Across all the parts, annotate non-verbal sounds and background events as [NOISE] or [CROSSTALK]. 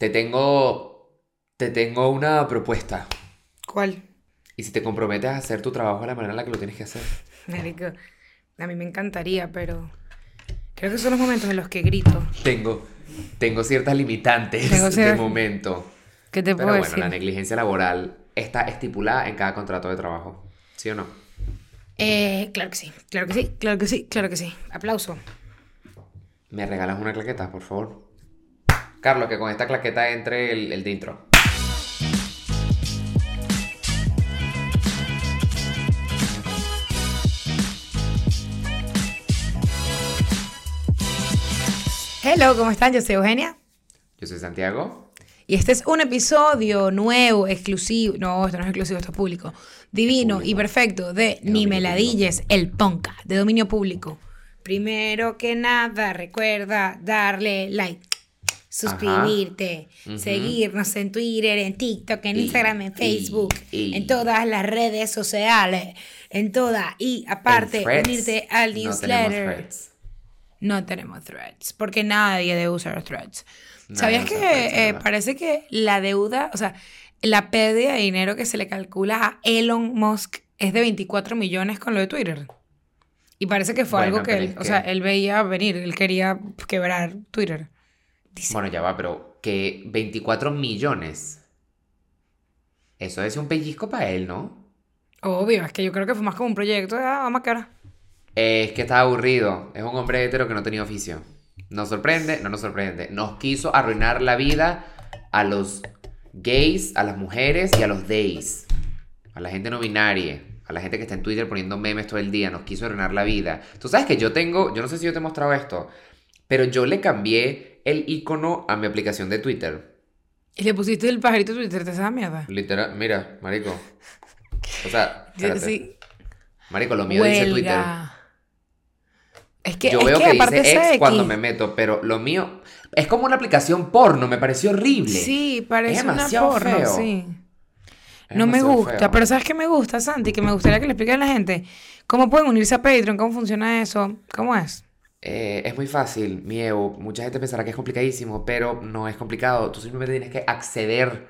Te tengo. Te tengo una propuesta. ¿Cuál? Y si te comprometes a hacer tu trabajo de la manera en la que lo tienes que hacer. Marico, a mí me encantaría, pero creo que son los momentos en los que grito. Tengo. Tengo ciertas limitantes Tengo de cier- momento. ¿Qué te Pero puedo bueno, decir? la negligencia laboral está estipulada en cada contrato de trabajo. ¿Sí o no? Eh, claro que sí, claro que sí, claro que sí, claro que sí. Aplauso. ¿Me regalas una claqueta, por favor? Carlos, que con esta claqueta entre el, el de intro. Hello, ¿cómo están? Yo soy Eugenia. Yo soy Santiago. Y este es un episodio nuevo, exclusivo. No, esto no es exclusivo, esto es público. Divino y perfecto de De Ni Meladilles, el Ponca, de dominio público. Primero que nada, recuerda darle like, suscribirte, seguirnos en Twitter, en TikTok, en Y- Instagram, en Facebook, y- en todas las redes sociales, en todas. Y aparte, unirte al no tenemos newsletter. threads. No tenemos threads, porque nadie debe usar threads. ¿Sabías que threads, eh, parece que la deuda, o sea, la pérdida de dinero que se le calcula a Elon Musk es de 24 millones con lo de Twitter? Y parece que fue Bueno, algo que él, es o sea, él veía venir, él quería quebrar Twitter. Bueno, ya va, pero que 24 millones. Eso es un pellizco para él, ¿no? obvio, es que yo creo que fue más como un proyecto de, ah, vamos a cara. Es que está aburrido. Es un hombre hetero que no tenía oficio. Nos sorprende, no nos sorprende. Nos quiso arruinar la vida a los gays, a las mujeres y a los days. A la gente no binaria. A la gente que está en Twitter poniendo memes todo el día. Nos quiso arruinar la vida. Tú sabes que yo tengo, yo no sé si yo te he mostrado esto, pero yo le cambié el icono a mi aplicación de Twitter. Y le pusiste el pajarito Twitter, ¿te esa mierda? Literal, mira, marico. O sea, [LAUGHS] espérate. sí, marico, lo mío dice Twitter. huelga. Es que, Yo es veo que que, dice ex cuando me meto, pero lo mío es como una aplicación porno, me pareció horrible. Sí, parece una porno, feo. sí. Es No me gusta, feo. pero ¿sabes qué me gusta, Santi? Que me gustaría que le explique a la gente cómo pueden unirse a Patreon, cómo funciona eso, cómo es. Eh, es muy fácil, mi Evo. Mucha gente pensará que es complicadísimo, pero no es complicado. Tú simplemente tienes que acceder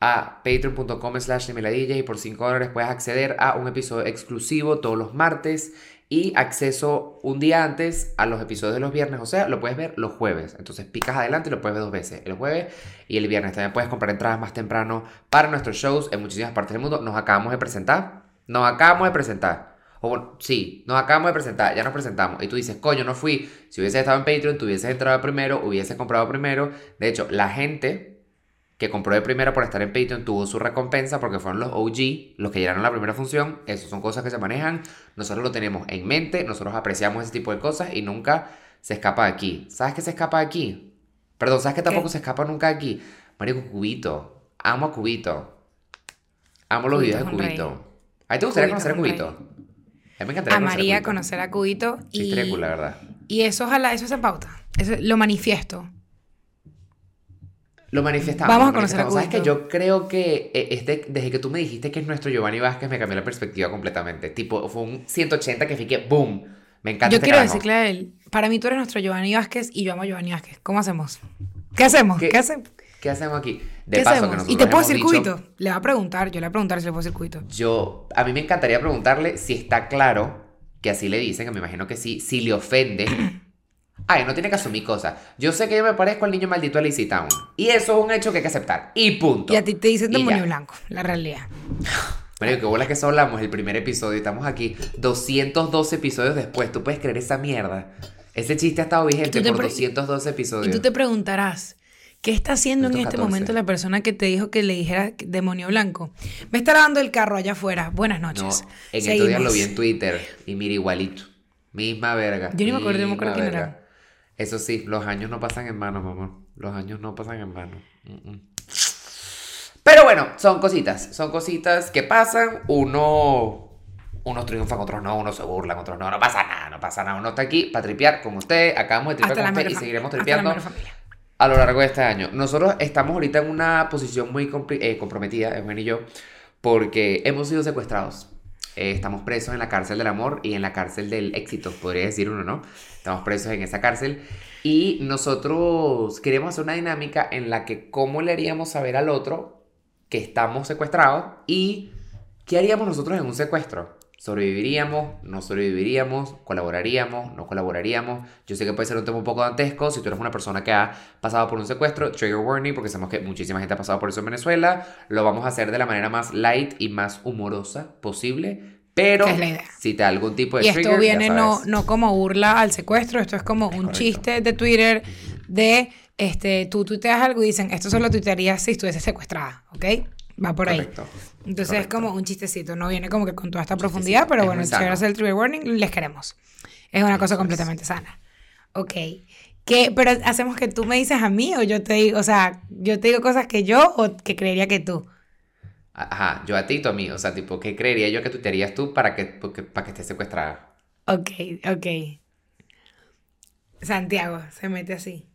a patreon.com slash y por 5 dólares puedes acceder a un episodio exclusivo todos los martes y acceso un día antes a los episodios de los viernes. O sea, lo puedes ver los jueves. Entonces picas adelante y lo puedes ver dos veces, el jueves y el viernes. También puedes comprar entradas más temprano para nuestros shows en muchísimas partes del mundo. Nos acabamos de presentar. Nos acabamos de presentar. O bueno, sí, nos acabamos de presentar, ya nos presentamos. Y tú dices, coño, no fui. Si hubiese estado en Patreon, tú hubieses entrado primero, hubieses comprado primero. De hecho, la gente que compró de primero por estar en Patreon tuvo su recompensa porque fueron los OG, los que llegaron a la primera función. Eso son cosas que se manejan. Nosotros lo tenemos en mente, nosotros apreciamos ese tipo de cosas y nunca se escapa de aquí. ¿Sabes qué se escapa de aquí? Perdón, ¿sabes que tampoco ¿Qué? se escapa nunca de aquí? Marico, Cubito. Amo a Cubito. Amo los Cubito videos de. Cubito. ¿A ti te gustaría Cubito conocer a. Cubito? A mí me encantaría Amaría Cubito. conocer a Cubito Sí, y, cool, la verdad. y eso ojalá, eso se pauta. Eso lo manifiesto. Lo manifestamos. Vamos a conocer a manifestamos. ¿Sabes que Cubito. Yo creo que eh, este, desde que tú me dijiste que es nuestro Giovanni Vázquez, me cambió la perspectiva completamente. Tipo, fue un 180 que fui que ¡boom! Me encanta Yo este quiero carajo. decirle a él, para mí tú eres nuestro Giovanni Vázquez y yo amo a Giovanni Vázquez. ¿Cómo hacemos? ¿Qué hacemos? ¿Qué- ¿Qué, hacemos? ¿Qué hacemos aquí? De ¿Qué paso, hacemos? que y te puedo decir dicho-. Le va a preguntar, yo le voy a preguntar si le puedo decir Cubito. Yo, a mí me encantaría preguntarle si está claro, que así le dicen, que me imagino que sí, si le ofende. [CLEARS THROAT] Ay, no tiene que asumir cosas. Yo sé que yo me parezco al niño maldito de Lazy Town. Y eso es un hecho que hay que aceptar. Y punto. Y a ti te dicen Y demonio blanco, la realidad. [SIGHS] Mario, que bolas que eso hablamos el primer episodio. y Estamos aquí 212 episodios después. ¿Tú puedes creer esa mierda? Ese chiste ha estado vigente por pre- 212 Y episodios. tú te preguntarás, ¿qué está haciendo en este 214. momento la persona que te dijo que le dijera demonio blanco? Me está lavando el carro allá afuera. Buenas No, noches. en estos días lo vi en Twitter y mira igualito. Misma verga. Yo ni me acuerdo, no me acuerdo quién era. Eso sí, los años no pasan en vano, mamá. Los años no pasan en vano. Mm, mm. Pero bueno, son cositas. Son cositas que pasan. Uno. Unos triunfan, otros no. Unos se burlan, otros no. No pasa nada, no pasa nada. Uno está aquí para tripear con usted. Acabamos de tripear Hasta la con usted y seguiremos hasta la tripeando mera familia. A lo largo de este año. Nosotros estamos ahorita en una posición muy eh, comprometida, Eugenio y yo, porque hemos sido secuestrados. eh, estamos presos en la cárcel del amor y en la cárcel del éxito, podría decir uno, ¿no? Estamos presos en esa cárcel. Y nosotros queremos hacer una dinámica en la que cómo le haríamos saber al otro que estamos secuestrados y qué haríamos nosotros en un secuestro. ¿Sobreviviríamos? ¿No sobreviviríamos? ¿Colaboraríamos? ¿No colaboraríamos? Yo sé que puede ser un tema un poco dantesco. Si tú eres una persona que ha pasado por un secuestro, trigger warning, porque sabemos que muchísima gente ha pasado por eso en Venezuela. Lo vamos a hacer de la manera más light y más humorosa posible. Pero Es si te da algún tipo de Y esto trigger, viene no, no como burla al secuestro, esto es como un correcto. chiste de Twitter de, este, tú tuiteas algo y dicen, esto solo tuitearías si estuviese secuestrada, ¿ok? Va por ahí. Correcto. Entonces es como un chistecito, no viene como que con toda esta profundidad, pero bueno, si hacer el trigger warning, les queremos. Es una cosa es. completamente sana. Ok. ¿Qué, pero hacemos que tú me dices a mí o yo te digo, o sea, yo te digo cosas que yo o que creería que tú. Ajá, yo a ti y tú a mí. O sea, tipo, ¿qué creería yo que tú te harías tú para que, porque- para que estés secuestrada? Ok, ok. Santiago se mete así.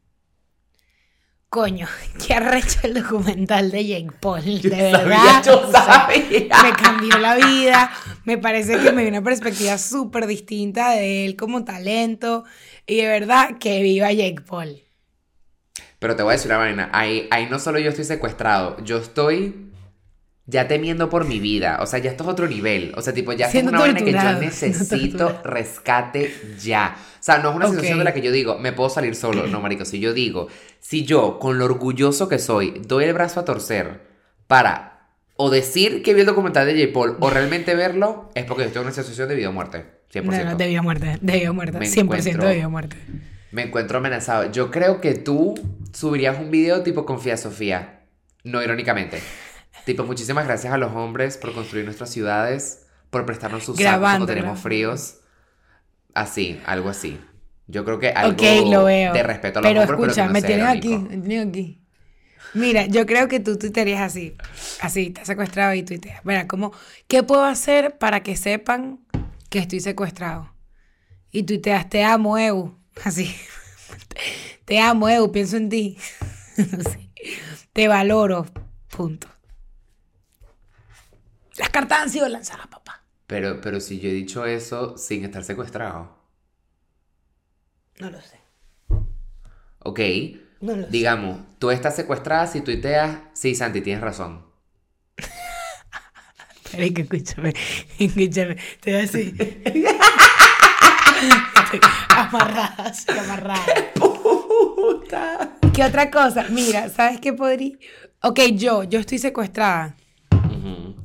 Coño, [LAUGHS] qué arrecho el documental de Jake Paul. [LAUGHS] De sabía, verdad. yo o sea, sabía. me cambió la vida. Me parece que me dio una perspectiva súper distinta de él como talento. Y de verdad que viva Jake Paul. Pero te voy a decir una vaina, ahí, ahí no solo yo estoy secuestrado, yo estoy ya temiendo por mi vida. O sea, ya esto es otro nivel. O sea, tipo, ya es una vaina que yo necesito rescate ya. O sea, no es una Ok. situación de la que yo digo, me puedo salir solo. No, marico, si yo digo, si yo, con lo orgulloso que soy, doy el brazo a torcer para o decir que vi el documental de J. Paul o realmente verlo, es porque yo estoy en una situación de vida o muerte. 100%. No, no, debió muerte. Debió muerte. Me 100% encuentro- debió muerte. Me encuentro amenazado. Yo creo que tú subirías un video tipo Confía Sofía. No irónicamente. Tipo, muchísimas gracias a los hombres por construir nuestras ciudades, por prestarnos sus sacos cuando tenemos fríos. Así, algo así. Yo creo que algo ok, lo veo. de respeto a los pero hombres, escucha, pero que no me tienes aquí, me tienes aquí. Mira, yo creo que tú tuitearías así. Así, has secuestrado y tuiteas. Mira, ¿cómo, ¿qué puedo hacer para que sepan que estoy secuestrado? Y tuiteas, te amo, Eu. [LAUGHS] Así. Te amo, Eu, pienso en ti. [LAUGHS] Te valoro. Punto. Las cartas han sido lanzadas, papá. Pero, pero si yo he dicho eso sin estar secuestrado. No lo sé. Ok. No lo sé. Digamos, tú estás secuestrada si tuiteas, sí, Santi, tienes razón. [LAUGHS] Pero que escúchame, [LAUGHS] escúchame, te voy a decir. [LAUGHS] amarrada, así, amarrada. Puta. ¿Qué otra cosa? Mira, ¿sabes qué podría? Ok, yo, yo estoy secuestrada.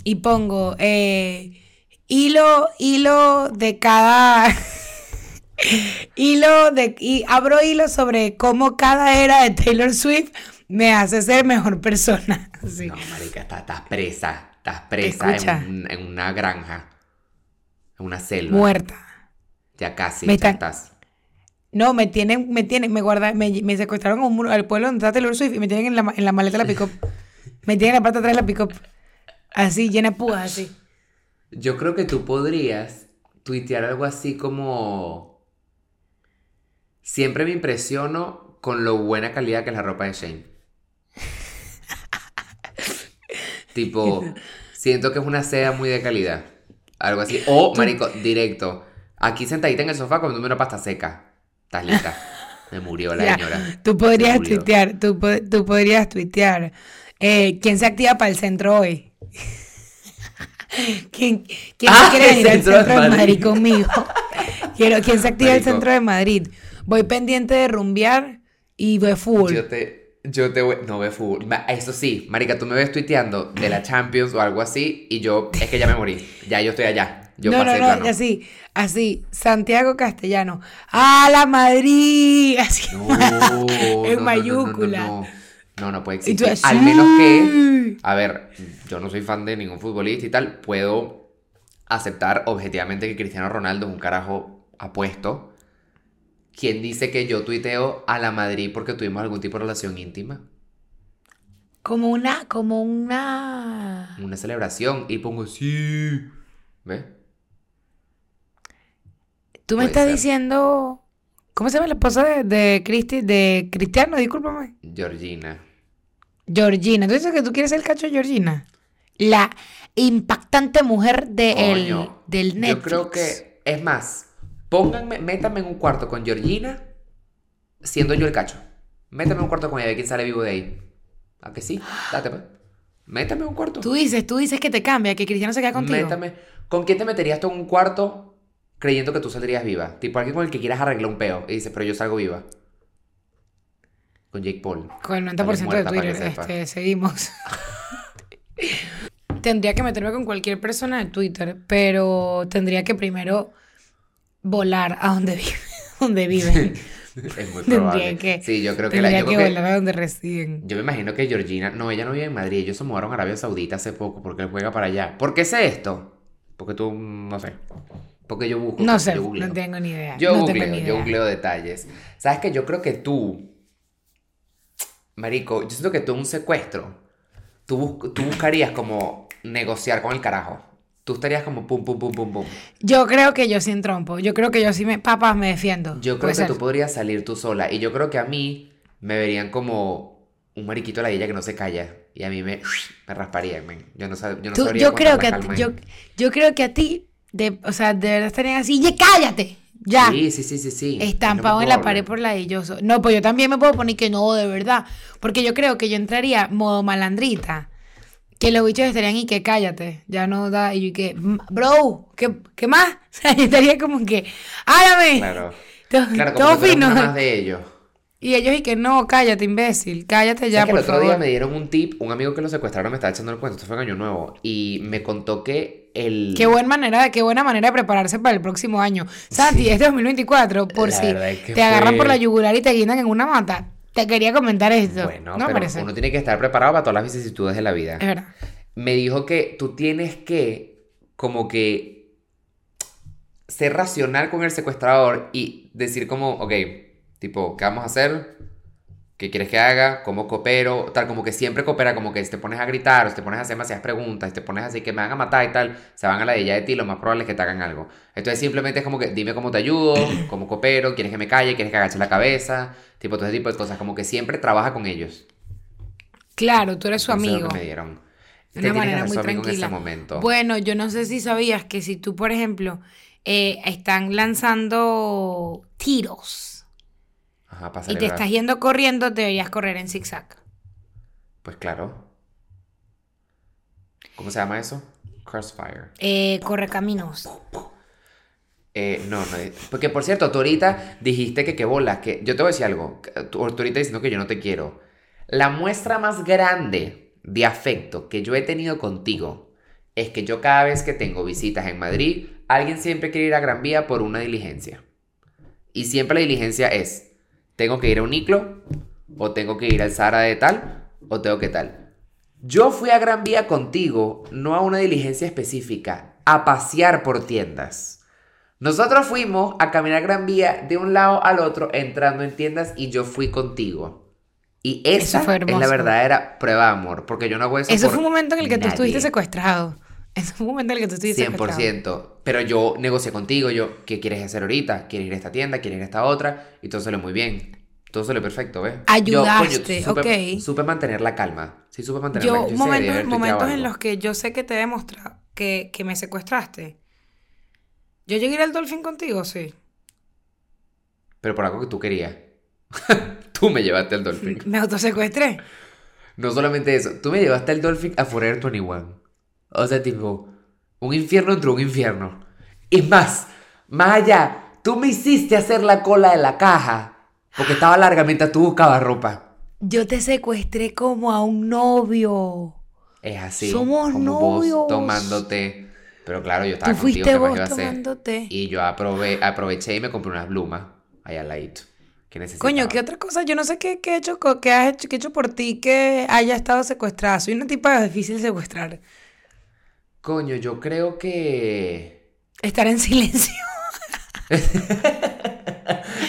Y pongo eh, hilo, hilo de cada. [LAUGHS] hilo de. Y abro hilo sobre cómo cada era de Taylor Swift me hace ser mejor persona. [LAUGHS] No, marica, estás, estás presa. Estás presa en, un- en una granja. En una selva. Muerta. Ya casi, Me ya están- estás. No, me tienen, me tienen, me guarda, me, me secuestraron a un muro- al pueblo donde está Taylor Swift y me tienen en la, en la maleta de la pick [LAUGHS] Me tienen en la de atrás de la pick Así, llena púas, así. Yo creo que tú podrías tuitear algo así como... Siempre me impresiono con lo buena calidad que es la ropa de Shane. [LAUGHS] tipo, siento que es una seda muy de calidad. Algo así. O, marico, directo. Aquí sentadita en el sofá comiéndome una pasta seca. Estás lista. Me murió la [LAUGHS] Ya, señora. Tú podrías tuitear, tú, tú podrías tuitear. eh, ¿Quién se activa para el centro hoy? ¿Quién, quién Ah, se quiere el venir al centro de Madrid, Madrid. conmigo? [LAUGHS] Quiero, ¿Quién se activa el Marico. centro de Madrid? Voy pendiente de rumbear y de full. Yo te, yo te voy, no ve fútbol. Eso sí, marica, tú me ves tuiteando de la Champions o algo así y yo, es que ya me morí. Ya yo estoy allá. Yo no, pasé no, el no, así, así, Santiago Castellano. ¡A la Madrid! [LAUGHS] Así. No, en no, mayúscula. No, no, no, puede tú existir. Al menos que, a ver, yo no soy fan de ningún futbolista y tal, puedo aceptar objetivamente que Cristiano Ronaldo es un carajo apuesto. ¿Quién dice que yo tuiteo a la Madrid porque tuvimos algún tipo de relación íntima? Como una, como una... Una celebración y pongo sí. ¿Ves? Tú me Puede estás ser. diciendo... ¿Cómo se llama la esposa de, de, Cristi, de Cristiano? Discúlpame. Georgina. Georgina. ¿Tú dices que tú quieres ser el cacho de Georgina? la impactante mujer de el- del Netflix. Yo creo que, es más, pónganme, métanme en un cuarto con Georgina, siendo yo el cacho. Métame en un cuarto con ella, quién sale vivo de ahí. ¿A que sí? Date, pues. Métame en un cuarto. Tú dices, tú dices que te cambia, que Cristiano se queda contigo. Métame. ¿Con quién te meterías tú en un cuarto creyendo que tú saldrías viva? Tipo alguien con el que quieras arreglar un peo y dices, pero yo salgo viva. Con Jake Paul. Con el 90% Sale de muerta, para Twitter, este, seguimos. [LAUGHS] tendría que meterme con cualquier persona de Twitter, pero tendría que primero volar a donde viven. [LAUGHS] donde viven. [LAUGHS] es muy probable. que, sí, yo creo que la yo que- volar a donde residen. Yo me imagino que Georgina, no, ella no vive en Madrid, ellos se mudaron a Arabia Saudita hace poco porque él juega para allá. ¿Por qué sé esto? Porque tú, no sé. Porque yo busco. No sé, yo googleo. no tengo ni idea. Yo no tengo googleo, ni yo idea. googleo detalles. ¿Sabes que Yo creo que tú, Marico, yo siento que tú un secuestro, tú, bus- tú buscarías como negociar con el carajo. Tú estarías como pum, pum, pum, pum, pum. Yo creo que yo sí entrompo. Yo creo que yo sí me. Papás, me defiendo. Yo creo que ser. tú podrías salir tú sola. Y yo creo que a mí me verían como un mariquito de la ella que no se calla. Y a mí me, me rasparían. Yo no, sab- yo no Tú- sabría yo creo que a yo, yo creo que a ti, de, o sea, de verdad estarían así, ¡ya cállate! Ya. Sí, sí, sí, sí, sí. Estampado Es en la pared por ladilloso. No, pues yo también me puedo poner que no, de verdad. Porque yo creo que yo entraría modo malandrita. Que los bichos estarían y que cállate. Ya no da. Y yo que, "Mm, bro, ¿qué, qué más? [LAUGHS] O sea, yo estaría como que, ¡hágame! Claro. Todo, Claro, todo como fino. una más de ellos. Y ellos y que no, cállate, imbécil. Cállate ya, ¿Sabes que por el otro favor. día me dieron un tip, un amigo que lo secuestraron me estaba echando el cuento, esto fue en Año Nuevo, y me contó que el... Qué buena manera, qué buena manera de prepararse para el próximo año. Santi, este 2024, por La si verdad es que te agarran por la yugular y te guindan en una mata. Te quería comentar esto. Bueno, no pero parece. uno tiene que estar preparado para todas las vicisitudes de la vida. Es verdad. Me dijo que tú tienes que, como que, ser racional con el secuestrador y decir como, ok, tipo, ¿qué vamos a hacer? ¿Qué quieres que haga? ¿Cómo coopero? Tal, como que siempre coopera, como que si te pones a gritar, o si te pones a hacer demasiadas preguntas, si te pones así que me van a matar y tal, se van a la de ella de ti, lo más probable es que te hagan algo. Entonces simplemente es como que dime cómo te ayudo, [CLEARS THROAT] cómo coopero, quieres que me calle, quieres que agache la cabeza, tipo todo ese tipo de cosas, como que siempre trabaja con ellos. Claro, tú eres su es lo amigo. que me dieron. De una manera muy amigo tranquila. momento. Bueno, yo no sé si sabías que si tú, por ejemplo, eh, están lanzando tiros Ajá, para y te estás yendo corriendo, deberías correr en zigzag. Pues claro. ¿Cómo se llama eso? Crossfire. Eh, corre caminos. Eh, no, no. eh, Porque por cierto, tú ahorita dijiste que qué bolas, que yo te voy a decir algo. tú ahorita diciendo que yo no te quiero. La muestra más grande de afecto que yo he tenido contigo es que yo cada vez que tengo visitas en Madrid, alguien siempre quiere ir a Gran Vía por una diligencia. Y siempre la diligencia es, tengo que ir a un Iclo, o tengo que ir al Zara de tal, o tengo que tal. Yo fui a Gran Vía contigo, no a una diligencia específica, a pasear por tiendas. Nosotros fuimos a caminar Gran Vía de un lado al otro, entrando en tiendas, y yo fui contigo. Y esa fue es la verdadera prueba de amor, porque yo no hago eso Eso por fue un momento en el que tú estuviste nadie. secuestrado. Fue un momento en el que tú estuviste secuestrado. 100%. Pero yo negocié contigo, yo, ¿qué quieres hacer ahorita? ¿Quieres ir a esta tienda? ¿Quieres ir a esta otra? Y todo salió muy bien. Todo salió perfecto, ¿ves? Ayudaste, yo, supe, ok. supe mantener la calma. Sí, supe mantener la Yo, calma. sí, momentos, tuiteado momentos en los que yo sé que te he demostrado que, que me secuestraste. ¿Yo llegué a ir al Dolphin contigo? Sí. Pero por algo que tú querías. [LAUGHS] tú me llevaste al Dolphin. Me autosecuestré. No solamente eso, tú me llevaste al Dolphin a Forever 21. O sea, tipo, un infierno entre un infierno. Y más, más allá, tú me hiciste hacer la cola de la caja porque estaba larga mientras tú buscabas ropa. Yo te secuestré como a un novio. Es así. Somos como novios. vos tomándote. Pero claro, yo estaba Tú contigo, fuiste ¿qué vos tomándote. Y yo aprove- aproveché y me compré unas plumas ahí al ladito. Necesitaba. Coño, ¿qué otra cosa? Yo no sé qué, qué he hecho, qué has hecho, qué he hecho por ti que haya estado secuestrada. Soy una tipa difícil de secuestrar. Coño, yo creo que. Estar en silencio. [LAUGHS]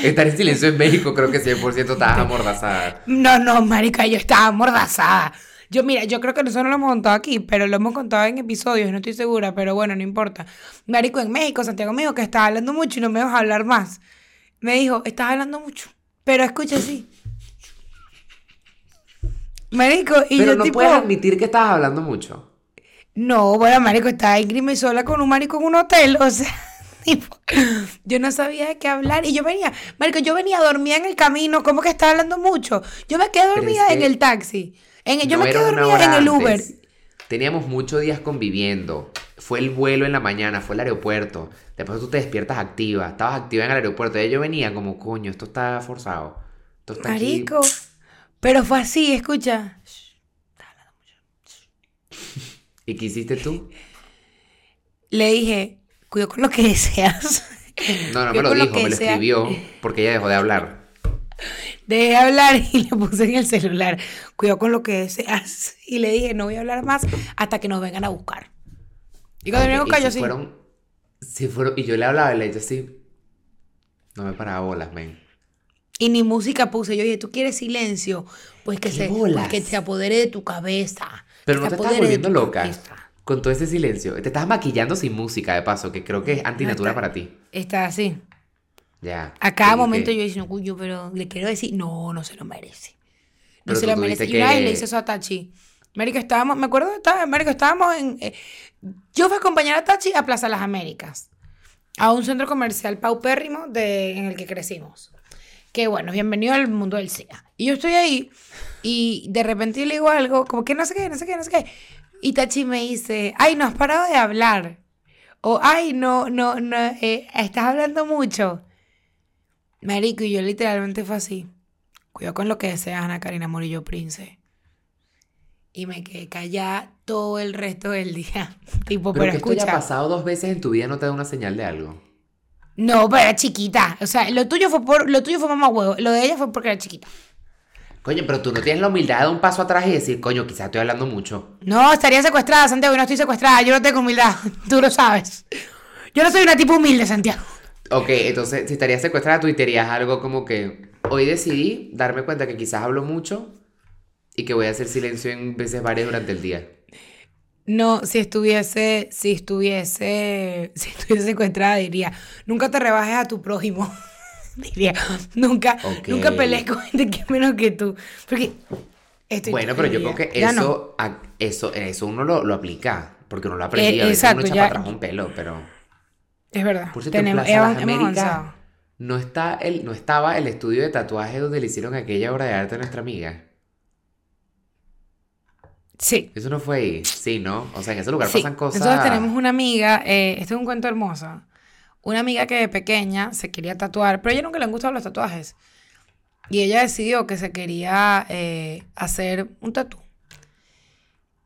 Estar en silencio en México, creo que 100% estabas amordazada. No, no, marica, yo estaba amordazada. Yo, mira, yo creo que nosotros no lo hemos contado aquí, pero lo hemos contado en episodios, no estoy segura, pero bueno, no importa. Marico, en México, Santiago me dijo que estaba hablando mucho y no me dejas hablar más. Me dijo, estás hablando mucho, pero escucha así. Marico, y Pero yo no tipo... puedes admitir que estabas hablando mucho. No, bueno, marico, estaba Ingrid sola con un marico en un hotel, o sea, [LAUGHS] tipo, yo no sabía de qué hablar y yo venía, marico, yo venía dormida en el camino, como que estaba hablando mucho. Yo me quedé dormida en el taxi. En, yo No me quedé dormida en el Uber. antes. Teníamos muchos días conviviendo. Fue el vuelo en la mañana, fue el aeropuerto. Después tú te despiertas activa. Estabas activa en el aeropuerto. Y yo venía como, coño, esto está forzado. Esto está aquí". Marico. Pero fue así, escucha. ¿Y qué hiciste tú? Le dije, cuidado con lo que deseas. No, no me lo dijo, me lo escribió porque ella dejó de hablar. Dejé de hablar y le puse en el celular, cuidado con lo que deseas. Y le dije, no voy a hablar más hasta que nos vengan a buscar. Y cuando vinieron a Ok, buscar, yo se sí. fueron, y yo le hablaba y le dije así. No me paraba bolas, men. Y ni música puse. Yo dije, ¿tú quieres silencio? Pues que, ¡Qué se, pues que se apodere de tu cabeza. Pero que no te estás volviendo loca con todo ese silencio. Te estás maquillando sin música, de paso, que creo que es antinatura está- para ti. Está así. Ya. A cada momento que- yo diciendo, cuyo, pero le quiero decir, no, no se lo merece. No Pero se lo merece. tuviste Y que- le hice eso a Tachi. Marico, estábamos, me acuerdo, estaba, Marico, estábamos en... eh, yo fui a acompañar a Tachi a Plaza Las Américas, a un centro comercial paupérrimo de, en el que crecimos. Que bueno, bienvenido al mundo del SEA. Y yo estoy ahí y de repente yo le digo algo, como que no sé qué, no sé qué, no sé qué. Y Tachi me dice, ay, no has parado de hablar. O, ay, no, no, no, eh, estás hablando mucho. Marico, y yo literalmente fue así. Cuidado con lo que deseas, Ana Karina Morillo Prince. Y me quedé callada todo el resto del día. [LAUGHS] tipo, Pero pero, que esto haya escucha. pasado dos veces en tu vida no te da una señal de algo. No, pero era chiquita. O sea, lo tuyo fue por, lo tuyo fue mamá huevo. Lo de ella fue porque era chiquita. Coño, pero tú no tienes la humildad de dar un paso atrás y decir, coño, quizás estoy hablando mucho. No, estaría secuestrada, Santiago, y no estoy secuestrada. Yo no tengo humildad. [LAUGHS] Tú lo sabes. Yo no soy una tipo humilde, Santiago. Ok, entonces, si estarías secuestrada, tuitearías algo como que hoy decidí darme cuenta que quizás hablo mucho y que voy a hacer silencio en veces varias durante el día. No, si estuviese, si estuviese, [LAUGHS] si estuviese secuestrada, diría, nunca te rebajes a tu prójimo. [LAUGHS] diría, nunca, Ok. nunca pelees con gente que menos que tú. Porque estoy Bueno, pero yo creo que no. eso, a- eso, eso uno lo, lo aplica, porque uno lo. Eh, a veces exacto, uno echa ya- para atrás un pelo, pero... Es verdad. Por cierto, en Tenemos, Plaza Las hemos- hemos Américas avanzado. no, está el, no estaba el estudio de tatuaje donde le hicieron aquella obra de arte a nuestra amiga. Sí. Eso no fue ahí. Sí, ¿no? O sea, en ese lugar Sí, pasan cosas. Nosotros tenemos una amiga, eh, este es un cuento hermoso. Una amiga que de pequeña se quería tatuar, pero a ella nunca le han gustado los tatuajes. Y ella decidió que se quería eh, hacer un tatú.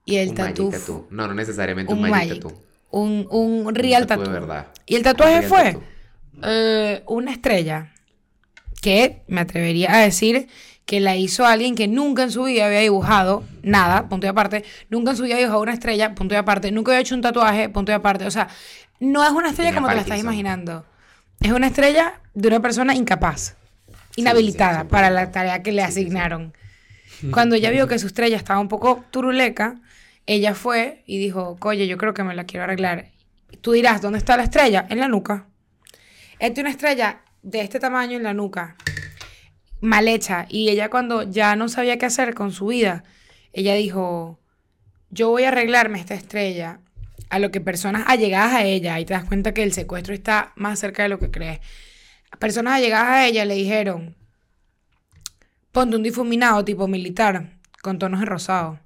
Y el un tatú. No, no necesariamente Un un, magic, tattoo. Un, un real tatú de tatú. verdad. Y el tatuaje fue tatú. eh, una estrella que me atrevería a decir que la hizo alguien que nunca en su vida había dibujado nada, punto y aparte, nunca en su vida había dibujado una estrella, punto y aparte, nunca había hecho un tatuaje, punto y aparte, o sea, no es una estrella como te la estás Parkinson. imaginando, es una estrella de una persona incapaz, inhabilitada sí, para la tarea que le asignaron. Cuando ella vio que su estrella estaba un poco turuleca, ella fue y dijo, oye, yo creo que me la quiero arreglar. Tú dirás, ¿dónde está la estrella? En la nuca. Ella tiene una estrella de este tamaño en la nuca, mal hecha. Y ella cuando ya no sabía qué hacer con su vida, ella dijo, yo voy a arreglarme esta estrella. A lo que personas allegadas a ella, y te das cuenta que el secuestro está más cerca de lo que crees. Personas allegadas a ella le dijeron, ponte un difuminado tipo militar, con tonos de rosado.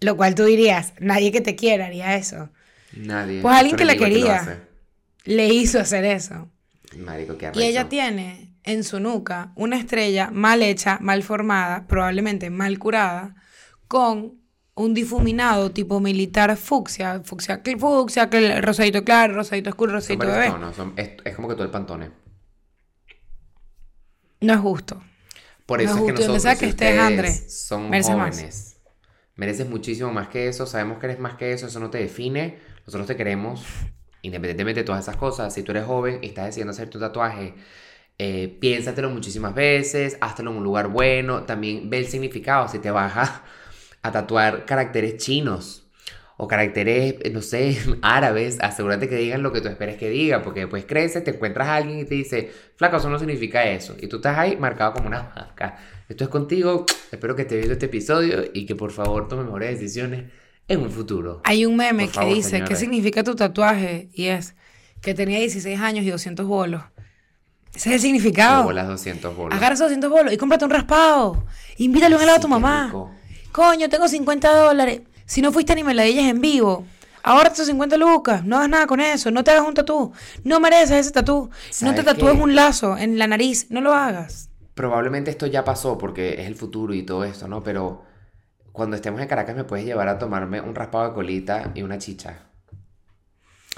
Lo cual tú dirías, nadie que te quiera haría eso. Nadie. Pues alguien que la quería. Le hizo hacer eso. Marico, qué Y ella tiene en su nuca una estrella mal hecha, mal formada, probablemente mal curada, con un difuminado tipo militar fucsia, fucsia, fucsia, rosadito claro, rosadito oscuro, Son rosadito varios bebé. tonos, son- es, es como que todo el pantone. No es justo. Por No eso es es que nosotros, si que estés, son más. jóvenes, mereces muchísimo más que eso, sabemos que eres más que eso, eso no te define, nosotros te queremos, independientemente de todas esas cosas, si tú eres joven y estás decidiendo hacer tu tatuaje, eh, piénsatelo muchísimas veces, háztelo en un lugar bueno, también ve el significado, si te vas a, tatuar caracteres chinos o caracteres, eh, no sé, [LAUGHS] árabes, asegúrate que digan lo que tú esperes que diga, porque después creces, te encuentras a alguien y te dice, flaco, eso no significa eso, y tú estás ahí marcado como una vaca. Esto es contigo, [TSK] espero que estés viendo este episodio y que por favor tome mejores decisiones en un futuro. Hay un meme Por que favor, dice, ¿qué señores. significa tu tatuaje? Y es que tenía 16 años y 200 bolos. Ese es el significado. Luego las 200 bolas. Agarra esos 200 bolos y cómprate un raspado. Invítale un helado a tu Sí, qué mamá. rico. Coño, tengo 50 dólares. Si no fuiste ni me la dillas en vivo. Ahora esos 50 lucas. No hagas nada con eso. No te hagas un tatú. No mereces ese tatú. No te ¿Sabes tatúes qué? un lazo en la nariz. No lo hagas. Probablemente esto ya pasó porque es el futuro y todo esto, ¿no? Pero cuando estemos en Caracas me puedes llevar a tomarme un raspado de colita y una chicha.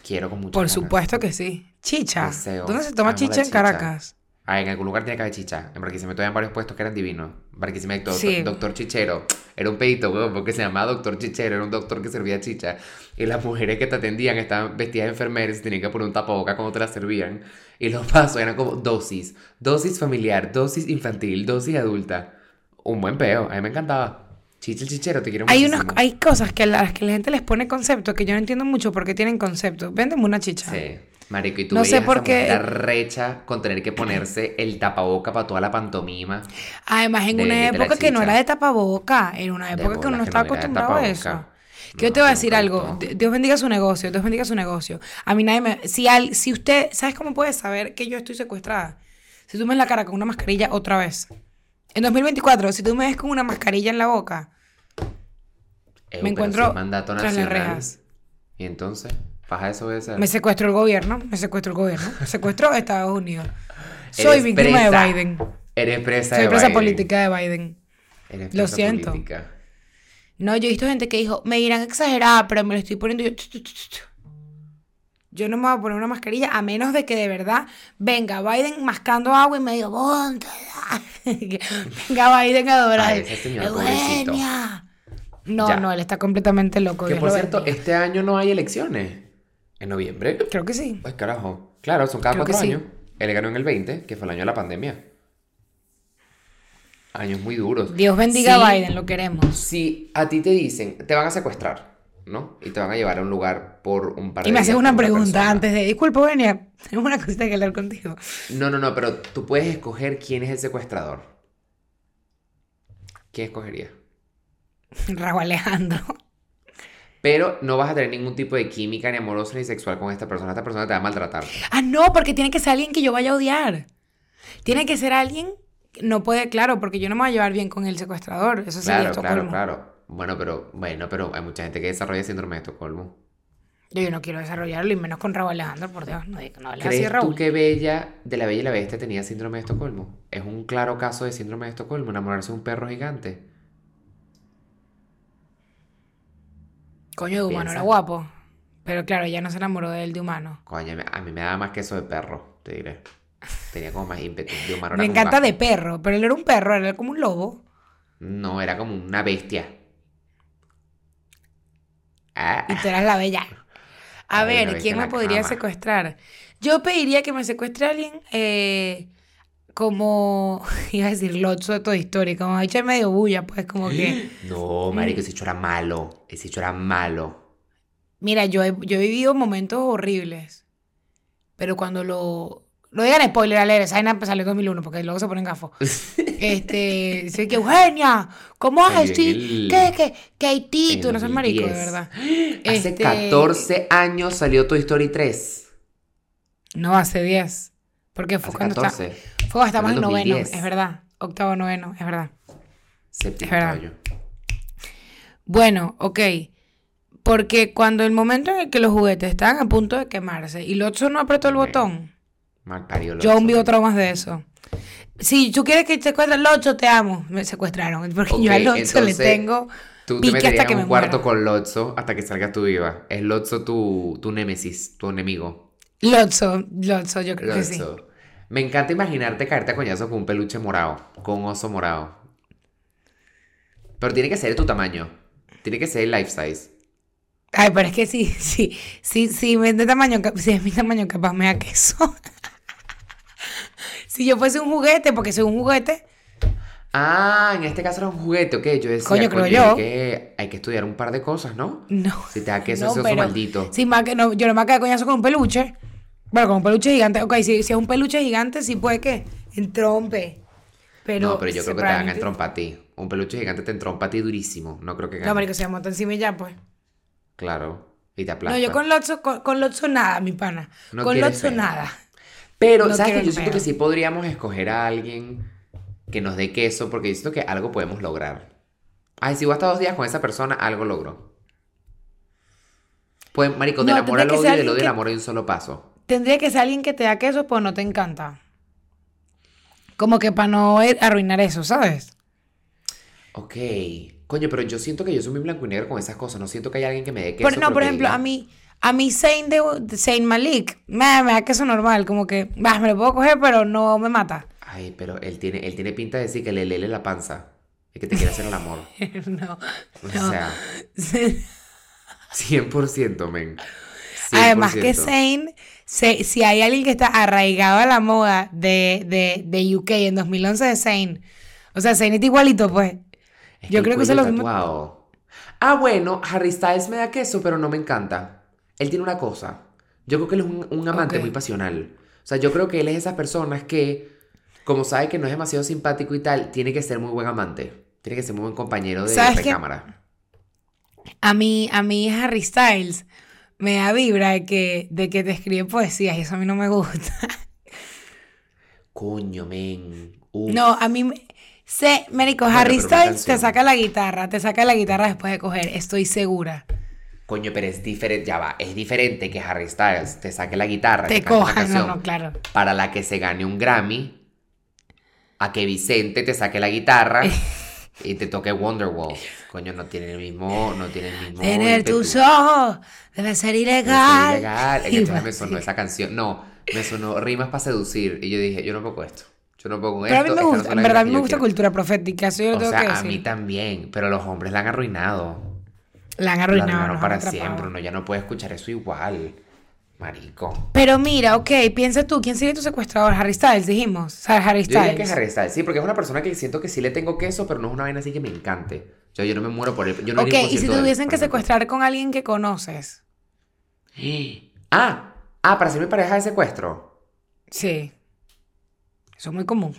Quiero con mucho Por supuesto que sí. Chicha. Deseo. ¿Dónde se toma chicha en. Caracas? Ah, en algún lugar tiene que haber chicha. En Barquisimeto habían varios puestos que eran divinos. Barquisimeto, Sí. doctor Chichero. Era un pedito, weón, porque se llamaba doctor Chichero. Era un doctor que servía chicha. Y las mujeres que te atendían estaban vestidas de enfermeras y tenían que poner un tapaboca cuando te la servían. Y los [LAUGHS] pasos eran como dosis. Dosis familiar, dosis infantil, dosis adulta. Un buen peo. A mí me encantaba. Chicha el chichero, te quiero Hay, muchísimo. unos, hay cosas que a las que la gente les pone concepto que yo no entiendo mucho porque tienen concepto. Véndeme una chicha. Sí. Marico, y tú No sé veías a por qué- mujer recha con tener que ponerse el tapaboca para toda la pantomima. Además, en de- una época que no era de tapaboca, en una época que uno no estaba no acostumbrado a eso. Que yo te voy a decir algo, Dios bendiga su negocio, Dios bendiga su negocio. A mí nadie me... Si, al, si usted, ¿sabes cómo puedes saber que yo estoy secuestrada? Si tú me ves la cara con una mascarilla otra vez. En 2024, si tú me ves con una mascarilla en la boca, Eh, Me encuentro mandato tras las nacional. rejas. Y entonces, a me secuestró el gobierno, me secuestró el gobierno, me secuestró Estados Unidos. [LAUGHS] Soy víctima de. Biden. Eres presa Soy de presa Biden. política de Biden. Eres Lo siento. política. No, yo he visto gente que dijo, me dirán exagerada, pero me lo estoy poniendo yo. Yo no me voy a poner una mascarilla a menos de que de verdad venga Biden mascando agua y me diga, [LAUGHS] venga Biden a adorar. Ay, ese señor, pobrecito. Eugenia. No, Ya. no, él está completamente loco. Que Dios por cierto, bendiga. este año no hay elecciones. ¿En noviembre? Creo que sí. Pues carajo. Claro, son cada Creo cuatro sí. años. Él ganó en el 20, que fue el año de la pandemia. Años muy duros. Dios bendiga Sí, a Biden, lo queremos. Si a ti te dicen, te van a secuestrar, ¿no? Y te van a llevar a un lugar por un par de Y me haces una pregunta antes de, disculpa, Eugenia, tengo una cosita que hablar contigo. No, no, no, pero tú puedes escoger quién es el secuestrador. ¿Quién escogería? [LAUGHS] Raúl Alejandro. Pero no vas a tener ningún tipo de química ni amorosa ni sexual con esta persona. Esta persona te va a maltratar. Ah, no, porque tiene que ser alguien que yo vaya a odiar. Tiene que ser alguien, no puede, claro, porque yo no me voy a llevar bien con el secuestrador. Eso sería Claro, claro, Estocolmo. claro. Bueno, pero bueno, pero hay mucha gente que desarrolla síndrome de Estocolmo. Yo, no quiero desarrollarlo y menos con Raúl Alejandro, por Dios. No, no hables así de ¿Crees Raúl. tú que Bella de la Bella y la Bestia tenía síndrome de Estocolmo? Es un claro caso de síndrome de Estocolmo, enamorarse de un perro gigante. Coño, de humano Piensa. era guapo. Pero claro, ella no se enamoró de él de humano. Coño, a mí me daba más que eso de perro, te diré. Tenía como más ímpetu. De humano Me encanta de perro, pero él era un perro, era como un lobo. No, era como una bestia. Ah, Y tú eras la bella. [LAUGHS] A Ay, ver, ¿quién me podría cama. secuestrar? Yo pediría que me secuestre alguien eh, como, [LAUGHS] iba a decir, Lotso de toda historia, como hecho medio bulla, pues como que... No, marico, ese hecho era malo. Ese hecho era malo. Mira, yo he, yo he vivido momentos horribles, pero cuando lo... No digan spoiler alert, esa vaina salió en 2001, porque luego se ponen gafos. [LAUGHS] Este, dice que Eugenia, ¿cómo Salió es? en Sí, el- ¿Qué, qué, qué Haití? Tú no seas marico, de 2010. verdad. [GASPS] Hace Este, 14 años salió Toy Story 3. No, hace 10. Porque fue Hace cuando, 14. está- fue cuando estábamos en noveno, 2010. es verdad. Octavo, noveno, es verdad. Séptimo Es verdad. Bueno, ok. Porque cuando el momento en el que los juguetes estaban a punto de quemarse y Lotso no apretó el botón, Mal yo aún vivo traumas de eso. Si tú quieres que te secuestren Lotso, te amo. Me secuestraron. [LAUGHS] Porque yo a Lotso le tengo Tú te meterías hasta que en me un cuarto muera. con Lotso hasta que salgas tú viva. Es Lotso tu, tu némesis, tu enemigo. Lotso, Lotso, yo creo que sí. Me encanta imaginarte caerte a coñazo con un peluche morado, con un oso morado. Pero tiene que ser de tu tamaño. Tiene que ser life size. Ay, pero es que sí, [LAUGHS] sí, sí, sí, me- de tamaño, si es mi tamaño, capaz me da queso. [LAUGHS] si yo fuese un juguete, porque soy un juguete, Ah, en este caso era un juguete, ok. Yo decía, Coño, creo coño, yo. Hay, que, hay que estudiar un par de cosas, ¿no? no. Si te da queso [LAUGHS] No, ese oso maldito. si más que no, yo no me caer coñazo con un peluche. Bueno, con un peluche gigante. Ok, si, si es un peluche gigante, sí puede que entrompe. Pero, no, pero yo creo que te van a entrompar a ti. Un peluche gigante te entrompa a ti durísimo. No creo que No, gane. marico, se monta encima y ya, pues. Claro. Y te No, aplasta. yo con Lotso, con, con Lotso nada, mi pana. No con Lotso nada. Pero, No ¿sabes qué? Yo siento que sí podríamos escoger a alguien que nos dé queso, porque yo siento que algo podemos lograr. Ay, si voy hasta dos días con esa persona, algo logro. Pues, marico, del No, amor al odio y del odio al amor hay un solo paso. Tendría que ser alguien que te da queso, pues no te encanta. Como que para no eh, arruinar eso, ¿sabes? Ok. Coño, pero yo siento que yo soy muy blanco y negro con esas cosas. No siento que haya alguien que me dé queso. Por- no, pero por ejemplo, diga, a mí, a mí Zayn de, Zayn Malik, me, me da queso normal, como que, bah, me lo puedo coger, pero no me mata. Ay, pero él tiene, él tiene pinta de decir que le lele la panza. Es que te quiere hacer el amor. [LAUGHS] no, O sea, [LAUGHS] 100%, men. Además que 100%. Se- si hay alguien que está arraigado a la moda de, de, de UK en 2011 de Zayn, o sea, Zayn está igualito, pues. Es Yo creo que cuello lo mismo-. Ah, bueno, Harry Styles me da queso, pero no me encanta. Él tiene una cosa. Yo creo que él es un, un amante muy pasional. O sea, yo creo que él es de esas personas que, como sabe que no es demasiado simpático y tal, tiene que ser muy buen amante. Tiene que ser muy buen compañero de ¿Sabes qué? recámara. A mí, a mí Harry Styles me da vibra de que, de que te escribe poesías y eso a mí no me gusta. Coño, men. Uf. No, a mí me... Sé, Mérico, Bueno, Harry Styles te saca la guitarra, te saca la guitarra después de coger, estoy segura. Coño, pero es diferente, ya va, es diferente que Harry Styles te saque la guitarra, Te cojan, no, no, claro. para la que se gane un Grammy, a que Vicente te saque la guitarra [LAUGHS] y te toque Wonderwall. Coño, no tiene el mismo, no tiene el mismo Tener tus ojos debe ser Debe ser ilegal. ilegal. Es que Y entonces me sonó esa canción. No, me sonó rimas para seducir. Y yo dije, yo no puedo esto. Yo no puedo con Pero a mí me no gusta, en verdad a mí me gusta quiero. cultura profética, eso yo lo O tengo sea, que a mí también, pero los hombres la han arruinado. La han La arruinado. arruinaron nos han para siempre. Uno ya no puede escuchar eso igual. Marico. Pero mira, ok, piensa tú, ¿quién sería tu secuestrador? Harry Styles, dijimos. O sea, Harry Yo diría Styles. que es Harry Styles, sí, porque es una persona que siento que sí le tengo queso, pero no es una vaina así que me encante. Yo, yo no me muero por él. Yo no ok, y si él, tuviesen que secuestrar con alguien que conoces. [GASPS] Ah, ah, para ser mi pareja de secuestro. Sí. Eso es muy común.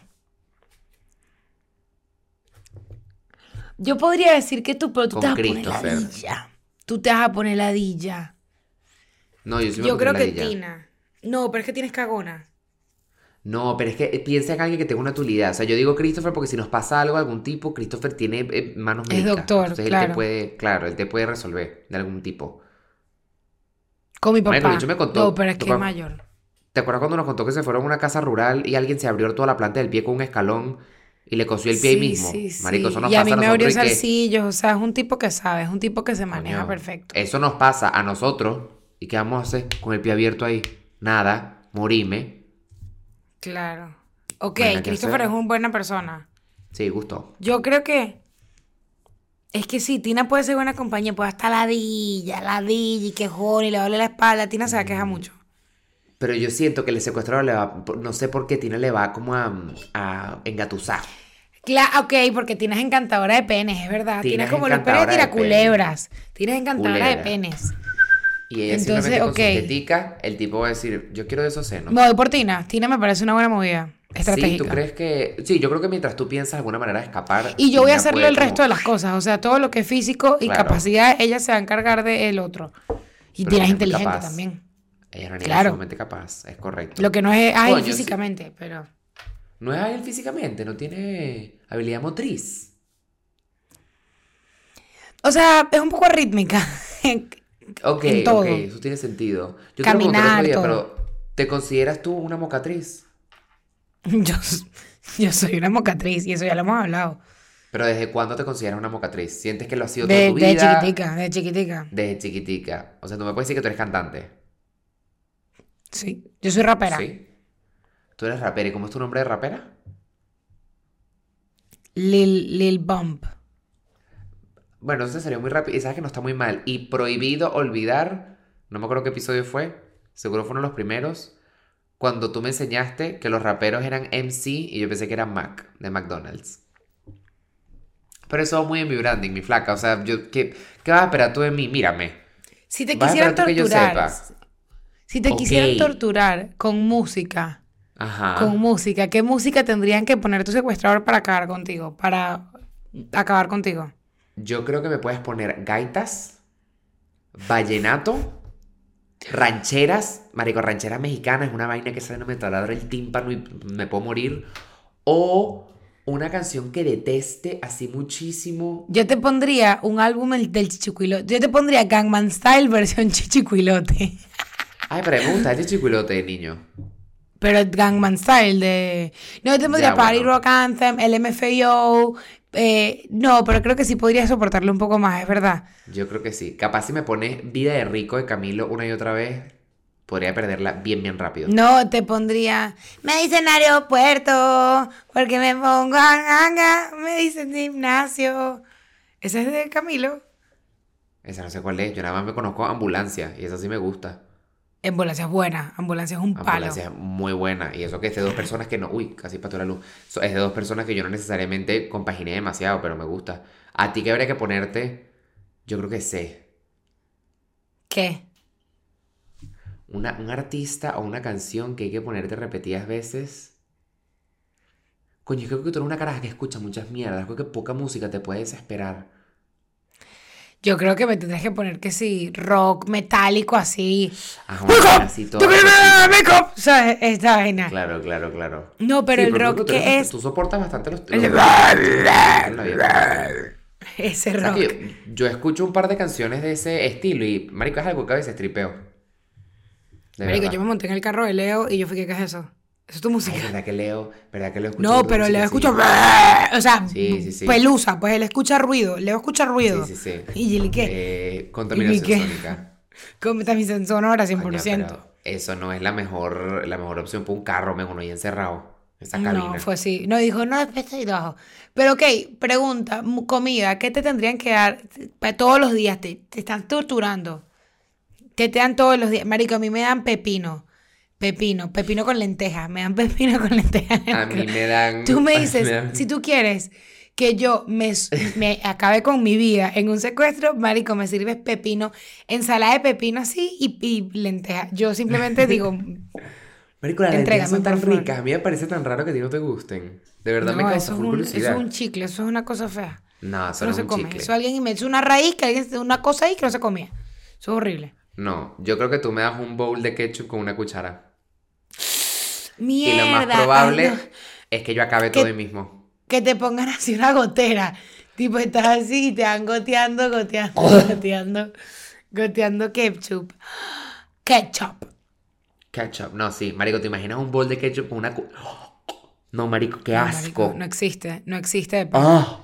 Yo podría decir que tú, pero tú Con te vas a poner ladilla. Tú te vas a poner ladilla. No, yo sí me Yo creo que. Tina. No, pero es que tienes cagona. No, pero es que eh, piensa en alguien que tenga una utilidad. O sea, yo digo Christopher porque si nos pasa algo a algún tipo, Christopher tiene eh, manos Es médicas. doctor, Entonces él te puede, claro, él te puede resolver de algún tipo. Con mi papá. Me contó- no, pero es que es mayor. ¿Te acuerdas cuando nos contó que se fueron a una casa rural y alguien se abrió toda la planta del pie con un escalón y le cosió el pie ahí mismo? sí, sí. Marico, eso nos y a pasa mí me abrió que- zarcillos. O sea, es un tipo que sabe, es un tipo que se maneja Coño, perfecto. Eso nos pasa a nosotros. ¿Y qué vamos a hacer con el pie abierto ahí? Nada, morime. Claro. Ok, nada que Christopher es una buena persona. Sí, gustó. Yo creo que. Es que sí, Tina puede ser buena compañía, puede estar ladilla, ladilla y quejón y le duele la espalda. Tina se va a quejar mucho. Pero yo siento que el secuestrador le va, no sé por qué Tina le va como a, a engatusar. Claro, ok, porque Tina es encantadora de penes, es verdad. Tina Tina es como los penes de penes. culebras. Tina es encantadora de penes. Y ella Entonces, simplemente con ok. su tetica, el tipo va a decir, yo quiero de esos senos. Me voy por Tina. Tina me parece una buena movida. Sí, Estratégica. ¿tú crees que...? Sí, yo creo que mientras tú piensas de alguna manera de escapar... Y yo voy a hacerle el resto de las cosas. O sea, todo lo que es físico y Claro. capacidad, ella se va a encargar del otro. Y Tina es inteligente capaz. también. Ella es una niña Claro. sumamente capaz, es correcto. Lo que no es ágil sí. físicamente, pero. No es ágil físicamente, no tiene habilidad motriz. O sea, es un poco rítmica. [LAUGHS] Ok, En todo. ok, eso tiene sentido. Yo te lo Caminar, otro día, todo. pero ¿te consideras tú una mocatriz? [LAUGHS] yo, yo soy una mocatriz y eso ya lo hemos hablado. Pero ¿desde cuándo te consideras una mocatriz? ¿Sientes que lo has sido toda tu de vida? chiquitica, de chiquitica. Desde chiquitica. O sea, tú me puedes decir que tú eres cantante. Sí. Yo soy rapera. ¿Sí? Tú eres rapera. ¿Y cómo es tu nombre de rapera? Lil, Lil Bump. Bueno, eso sería muy rápido. Y sabes que no está muy mal. Y prohibido olvidar, no me acuerdo qué episodio fue, seguro fue uno de los primeros, cuando tú me enseñaste que los raperos eran MC y yo pensé que eran Mac, de McDonald's. Pero eso va muy en mi branding, mi flaca. O sea, yo, ¿qué, qué vas a esperar tú de mí? Mírame. Si te quisieran torturar. Si te quisieran torturar con música, Ajá. con música, ¿qué música tendrían que poner tu secuestrador para acabar contigo? Para acabar contigo. Yo creo que me puedes poner gaitas vallenato, rancheras, marico, rancheras mexicanas, es una vaina que sale no me taladra el tímpano y me puedo morir. O una canción que deteste así muchísimo. Yo te pondría un álbum el- del Chichicuilote. Yo te pondría Gangman Style versión [LAUGHS] Chichicuilote. Ay, pero me gusta este chicuilote, niño. Pero Gangman Style de... No, yo te pondría Ya, Party bueno. Rock Anthem, LMFAO. Eh, no, pero creo que sí podría soportarlo un poco más, es verdad. Yo creo que sí. Capaz si me pones Vida de Rico de Camilo una y otra vez, podría perderla bien, bien rápido. No, te pondría... Me dicen aeropuerto, porque me pongo a ganga, me dicen gimnasio. Ese es de Camilo. Esa no sé cuál es. Yo nada más me conozco Ambulancia y esa sí me gusta. Ambulancia es buena, ambulancia es un palo. Ambulancia es muy buena. Y eso que es de dos personas que no. Uy, casi pató la luz. So- Es de dos personas que yo no necesariamente compaginé demasiado, pero me gusta. A ti que habría que ponerte, yo creo que sé. ¿Qué? Una, un artista o una canción que hay que ponerte repetidas veces. Coño, yo creo que tú eres una caraja que escucha muchas mierdas. Creo que poca música te puede desesperar. Yo creo que me tendrás que poner que sí, rock metálico así. Ajá, así. ¡Wake up! ¿Sabes? Esta vaina. Claro, claro, claro. No, pero Sí, el rock tú que eres- es Tú soportas bastante los... Los- ese O sea, rock. que yo, yo escucho un par de canciones de ese estilo y, marico, es algo que a veces tripeo. De Marico, verdad. yo me monté en el carro de Leo y yo fui, ¿qué es eso? Eso es tu Ay, música. verdad que Leo, verdad que Leo escucha No, pero Leo escucha. O sea, Sí, sí, pelusa, pues él escucha ruido. Leo escucha ruido. Sí, sí, sí. ¿Y Gilly qué? Eh, contaminación sónica. [LAUGHS] Contaminación sonora, 100%. Coño, pero eso no es la mejor, la mejor opción para un carro, me uno ahí encerrado. Esa cabina. No, fue así. No, dijo, no, después estoy bajo. Pero ok, pregunta, comida, ¿qué te tendrían que dar para todos los días? Te, te están torturando. ¿Qué te dan todos los días? Marico, a mí me dan pepino. Pepino, pepino con lentejas. Me dan [LAUGHS] pepino con lentejas. A mí me dan... Tú me [LAUGHS] dices, dan- si tú quieres que yo me, me [LAUGHS] acabe con mi vida en un secuestro, marico, me sirves pepino, ensalada de pepino así y, y lentejas. Yo simplemente digo, Marico, las lentejas son tan ricas. A mí me parece tan raro que a ti no te gusten. De verdad me causa eso es, un, eso es un chicle, eso es una cosa fea. No, eso no se un come. chicle. Eso alguien una raíz, que alguien una cosa ahí que no se comía. Eso es horrible. No, yo creo que tú me das un bowl de ketchup con una cuchara. Mierda. y lo más ay, probable no. es que yo acabe todo ahí mismo. Que te pongan así una gotera. Tipo, estás así y te van goteando, goteando, [LAUGHS] goteando, goteando ketchup. Ketchup. Ketchup. No, sí. Marico, ¿te imaginas un bowl de ketchup con una... No, marico, qué No, asco. marico, no existe, no existe. de pan. ¡Ah!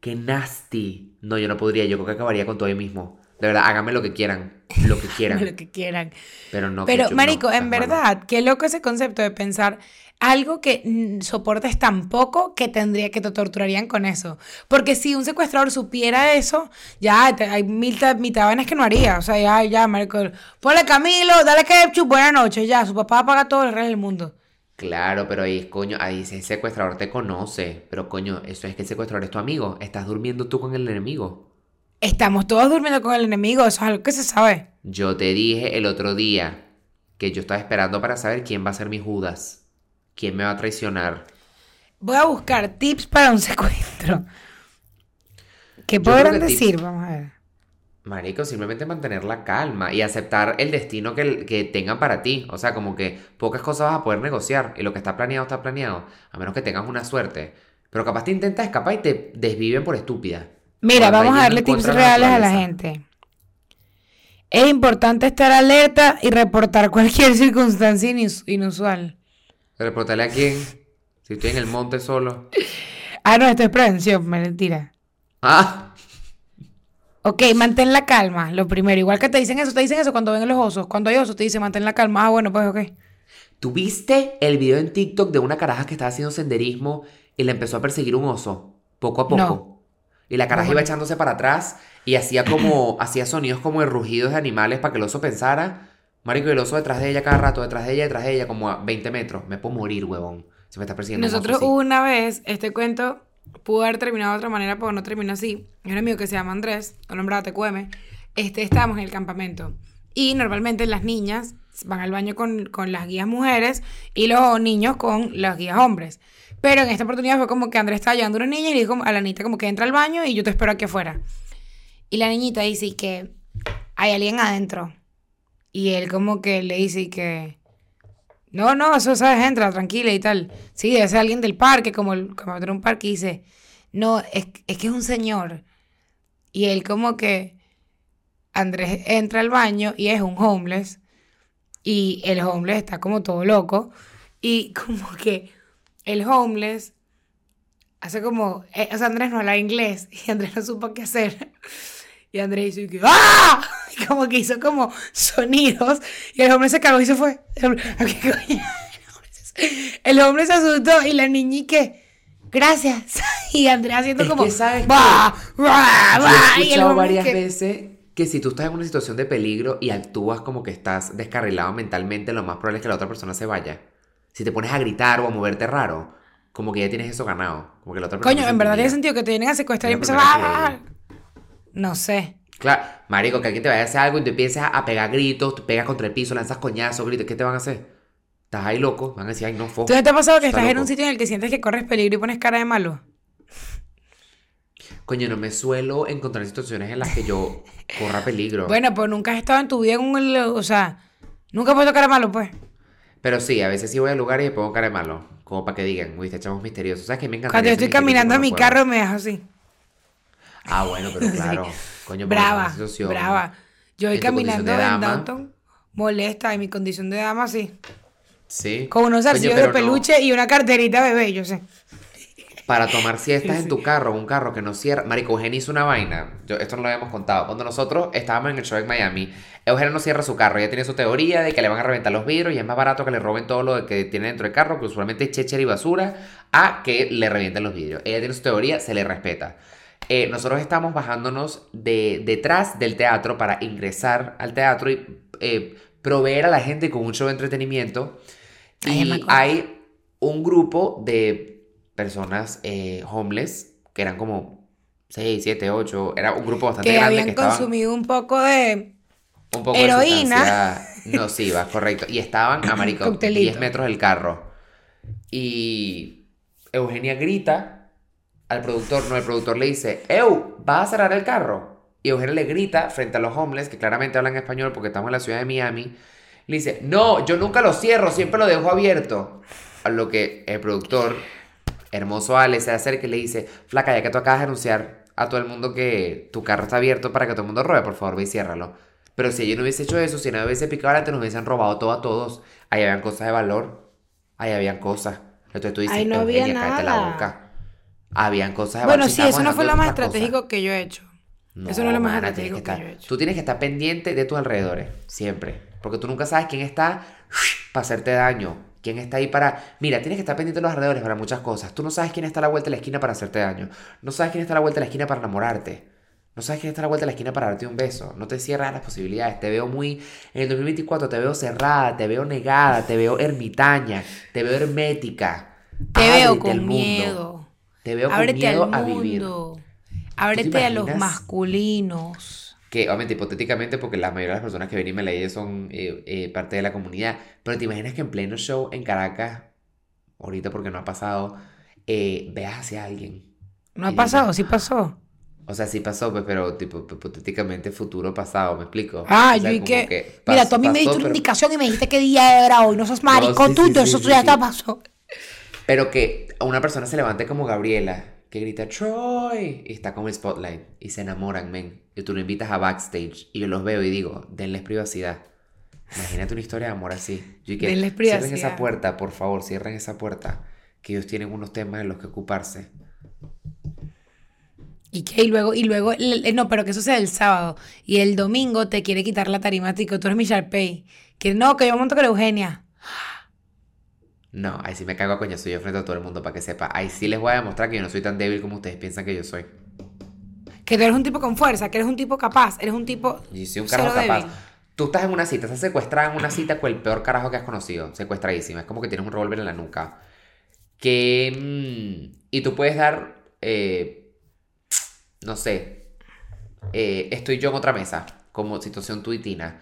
¡Qué nasty! No, yo no podría. Yo creo que acabaría con todo ahí mismo. De verdad, háganme lo que quieran. Lo que [LAUGHS] quieran. lo que quieran. Pero no Pero, ketchup, no, marico, en malo. verdad, qué loco ese concepto de pensar algo que soportes tan poco que tendría que te torturarían con eso. Porque si un secuestrador supiera eso, ya te- hay mil, ta- mitad vainas que no haría. O sea, ya, ya, marico, ponle Camilo, dale ketchup, buenas noches, ya, su papá paga todo el resto del mundo. Claro, pero ahí, coño, ahí ese secuestrador te conoce. Pero, coño, eso es que el secuestrador es tu amigo. Estás durmiendo tú con el enemigo. Estamos todos durmiendo con el enemigo, eso es algo que se sabe. Yo te dije el otro día que yo estaba esperando para saber quién va a ser mi Judas. ¿Quién me va a traicionar? Voy a buscar tips para un [LAUGHS] secuestro. ¿Qué podrán tips- decir? Vamos a ver. Marico, simplemente mantener la calma y aceptar el destino que, que tengan para ti. O sea, como que pocas cosas vas a poder negociar y lo que está planeado está planeado, a menos que tengas una suerte. Pero capaz te intentas escapar y te desviven por estúpida. Mira, vamos a darle tips la reales a la gente. Es importante estar alerta y reportar [LAUGHS] cualquier circunstancia inus- inusual. ¿Reportarle a quién? Si estoy en el monte solo. Ah, no, esto es prevención, mentira. ¡Ah! Ok, mantén la calma, lo primero. Igual que te dicen eso, te dicen eso cuando ven los osos. Cuando hay osos, te dicen mantén la calma. Ah, bueno, pues ok. ¿Tuviste el video en TikTok de una caraja que estaba haciendo senderismo y le empezó a perseguir un oso? Poco a poco. No. Y la caraja iba echándose para atrás y hacía como, [CLEARS THROAT] hacía sonidos como de rugidos de animales para que el oso pensara. Marico, y el oso detrás de ella cada rato, detrás de ella, detrás de ella, como a 20 metros. Me puedo morir, huevón. Se me está persiguiendo un oso Nosotros una vez, este cuento pudo haber terminado de otra manera, pero no terminó así. Un amigo que se llama Andrés, nombrado TQM, este, estábamos en el campamento. Y normalmente las niñas van al baño con, con las guías mujeres y los niños con las guías hombres. Pero en esta oportunidad fue como que Andrés estaba llevando a una niña y le dijo a la niñita como que entra al baño y yo te espero aquí afuera. Y la niñita dice que hay alguien adentro. Y él como que le dice que, no, no, eso sabes, entra, tranquila y tal. Sí, debe ser alguien del parque, como, el, como de un parque, y dice, no, es, es que es un señor. Y él como que, Andrés entra al baño y es un homeless. Y el homeless está como todo loco. Y como que el homeless hace como, eh, o sea, Andrés no habla inglés y Andrés no supo qué hacer. [LAUGHS] Y Andrés hizo que, ¡ah! [LAUGHS] Y como que hizo como sonidos y el hombre se cagó y se fue. [LAUGHS] El hombre, ¿a qué coño? El hombre se asustó y la niña que, gracias. Y Andrés haciendo Es como, que, ¿sabes ¡bah! ¡bah! Yo ¡bah! he Y el escuchado varias que- veces que si tú estás en una situación de peligro y actúas como que estás descarrilado mentalmente, lo más probable es que la otra persona se vaya. Si te pones a gritar o a moverte raro, como que ya tienes eso ganado. Como que la otra persona Coño, en verdad tiene sentido que te vienen a secuestrar y primera a... lo No sé. Claro, marico, que alguien te vaya a hacer algo y te empieces a pegar gritos, te pegas contra el piso, lanzas coñazos, gritos, ¿qué te van a hacer? Estás ahí loco, van a decir, ay, no, fo. ¿Tú no te ha pasado que Está estás en un sitio en el que sientes que corres peligro y pones cara de malo? Coño, no me suelo encontrar en situaciones en las que yo [LAUGHS] corra peligro. Bueno, pues nunca has estado en tu vida en un... O sea, nunca has puesto cara de malo, pues. Pero sí, a veces sí voy al lugar y me pongo cara de malo. Como para que digan, uy, te echamos misterioso. ¿Sabes que me encanta? Cuando yo estoy caminando a mi carro me dejo así. Ah, bueno, pero [LAUGHS] claro. Coño, Brava, situación- brava. Yo voy en caminando de en dama. downtown, molesta, en mi condición de dama, sí. Sí. Con unos pero de no, peluche y una carterita bebé, yo sé. Para tomar siestas en tu carro, un carro que no cierra. Marico, Eugenia hizo una vaina. Yo, esto no lo habíamos contado. Cuando nosotros estábamos en el show en Miami, Eugenia no cierra su carro. Ella tiene su teoría de que le van a reventar los vidrios y es más barato que le roben todo lo que tiene dentro del carro, que usualmente es chéchera y basura, a que le revienten los vidrios. Ella tiene su teoría, se le respeta. Eh, nosotros estamos bajándonos de, detrás del teatro para ingresar al teatro y eh, proveer a la gente con un show de entretenimiento. Ay, Y hay un grupo de personas eh, homeless, que eran como 6, 7, 8, era un grupo bastante Que grande habían que estaban consumido un poco de... un poco heroína. de nociva, [LAUGHS] correcto. Y estaban [COUGHS] a Coctelito. 10 metros del carro. Y Eugenia grita al productor, no, el productor le dice, Eu, ¿vas a cerrar el carro? Y Eugenia le grita frente a los homeless, que claramente hablan español porque estamos en la ciudad de Miami. Le dice, no, yo nunca lo cierro, siempre lo dejo abierto. A lo que el productor, hermoso Ale, se acerca y le dice, flaca, ya que tú acabas de anunciar a todo el mundo que tu carro está abierto para que todo el mundo robe, por favor, ve y ciérralo. Pero si ella no hubiese hecho eso, si no hubiese picado adelante, nos hubiesen robado todo a todos. Ahí habían cosas de valor. Ahí habían cosas. Entonces tú dices, Ahí no había "Eugenia, cállate la nada". boca. Habían cosas de Bueno, valor. sí, estamos eso no fue lo más estratégico que yo he hecho. Eso no es lo más mana, estratégico que estar- yo he hecho. Tú tienes que estar pendiente de tus alrededores, siempre. Porque tú nunca sabes quién está para hacerte daño. Quién está ahí para... Mira, tienes que estar pendiente de los alrededores para muchas cosas. Tú no sabes quién está a la vuelta de la esquina para hacerte daño. No sabes quién está a la vuelta de la esquina para enamorarte. No sabes quién está a la vuelta de la esquina para darte un beso. No te cierras las posibilidades. Te veo muy... En el 2024 te veo cerrada, te veo negada, te veo ermitaña, te veo hermética. Te veo al con mundo. miedo. Te veo con Ábrete miedo al a vivir. Ábrete a los masculinos. Que obviamente hipotéticamente, porque la mayoría de las personas que ven y me leen son eh, eh, parte de la comunidad, pero te imaginas que en pleno show en Caracas, ahorita porque no ha pasado, eh, veas hacia alguien. ¿No ha pasado? Sí pasó. O sea, sí pasó, pues, pero tipo, hipotéticamente futuro pasado, ¿me explico? Ah, O sea, yo y que... Mira, tú a mí me diste una pero- indicación y me dijiste qué día era hoy. No seas marico, sí, tú, sí, sí, eso ya te pasó. Pero que a una persona se levante como Gabriela, que grita Troy, y está como el spotlight, y se enamoran, men. Y tú lo invitas a backstage, y yo los veo y digo, denles privacidad. Imagínate una historia de amor así. Yo y que, Denles Cierren privacidad. esa puerta, por favor, cierren esa puerta. Que ellos tienen unos temas en los que ocuparse. Y que y luego, y luego, no, pero que eso sea el sábado. Y el domingo te quiere quitar la tarima, tico, tú eres mi Sharpay. Que no, que yo monto con Eugenia. No, ahí sí me cago a coñazo yo frente a todo el mundo para que sepa. Ahí sí les voy a demostrar que yo no soy tan débil como ustedes piensan que yo soy. Que tú eres un tipo con fuerza, que eres un tipo capaz, eres un tipo. Y soy un carajo capaz. débil. Tú estás en una cita, estás secuestrada en una cita con el peor carajo que has conocido. Secuestradísima. Es como que tienes un revólver en la nuca. Que. mm, y tú puedes dar. eh, no sé. eh, estoy yo en otra mesa. Como situación tuitina.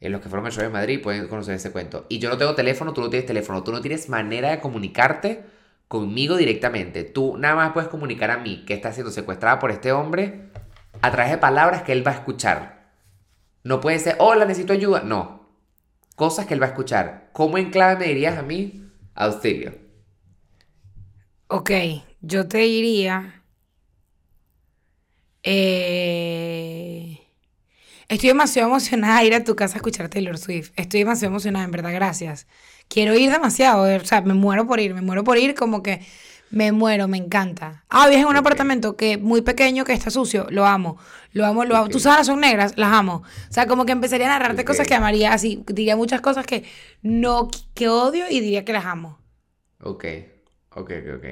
En los que fueron al show de Madrid pueden conocer ese cuento. Y yo no tengo teléfono, tú no tienes teléfono. Tú no tienes manera de comunicarte conmigo directamente. Tú nada más puedes comunicar a mí que estás siendo secuestrada por este hombre a través de palabras que él va a escuchar. No puede ser, hola, necesito ayuda. No. Cosas que él va a escuchar. ¿Cómo en clave me dirías a mí? Auxilio. Ok, yo te diría. Eh, estoy demasiado emocionada de ir a tu casa a escuchar Taylor Swift. Estoy demasiado emocionada, en verdad, gracias. Quiero ir demasiado, o sea, me muero por ir, me muero por ir, como que me muero, me encanta. Ah, vives en un Ok. apartamento que muy pequeño, que está sucio, lo amo, lo amo, lo amo. Ok. Tus sábanas son negras, las amo. O sea, como que empezaría a narrarte Ok. cosas que amaría, así, diría muchas cosas que no, que odio y diría que las amo. Ok, ok, ok, ok.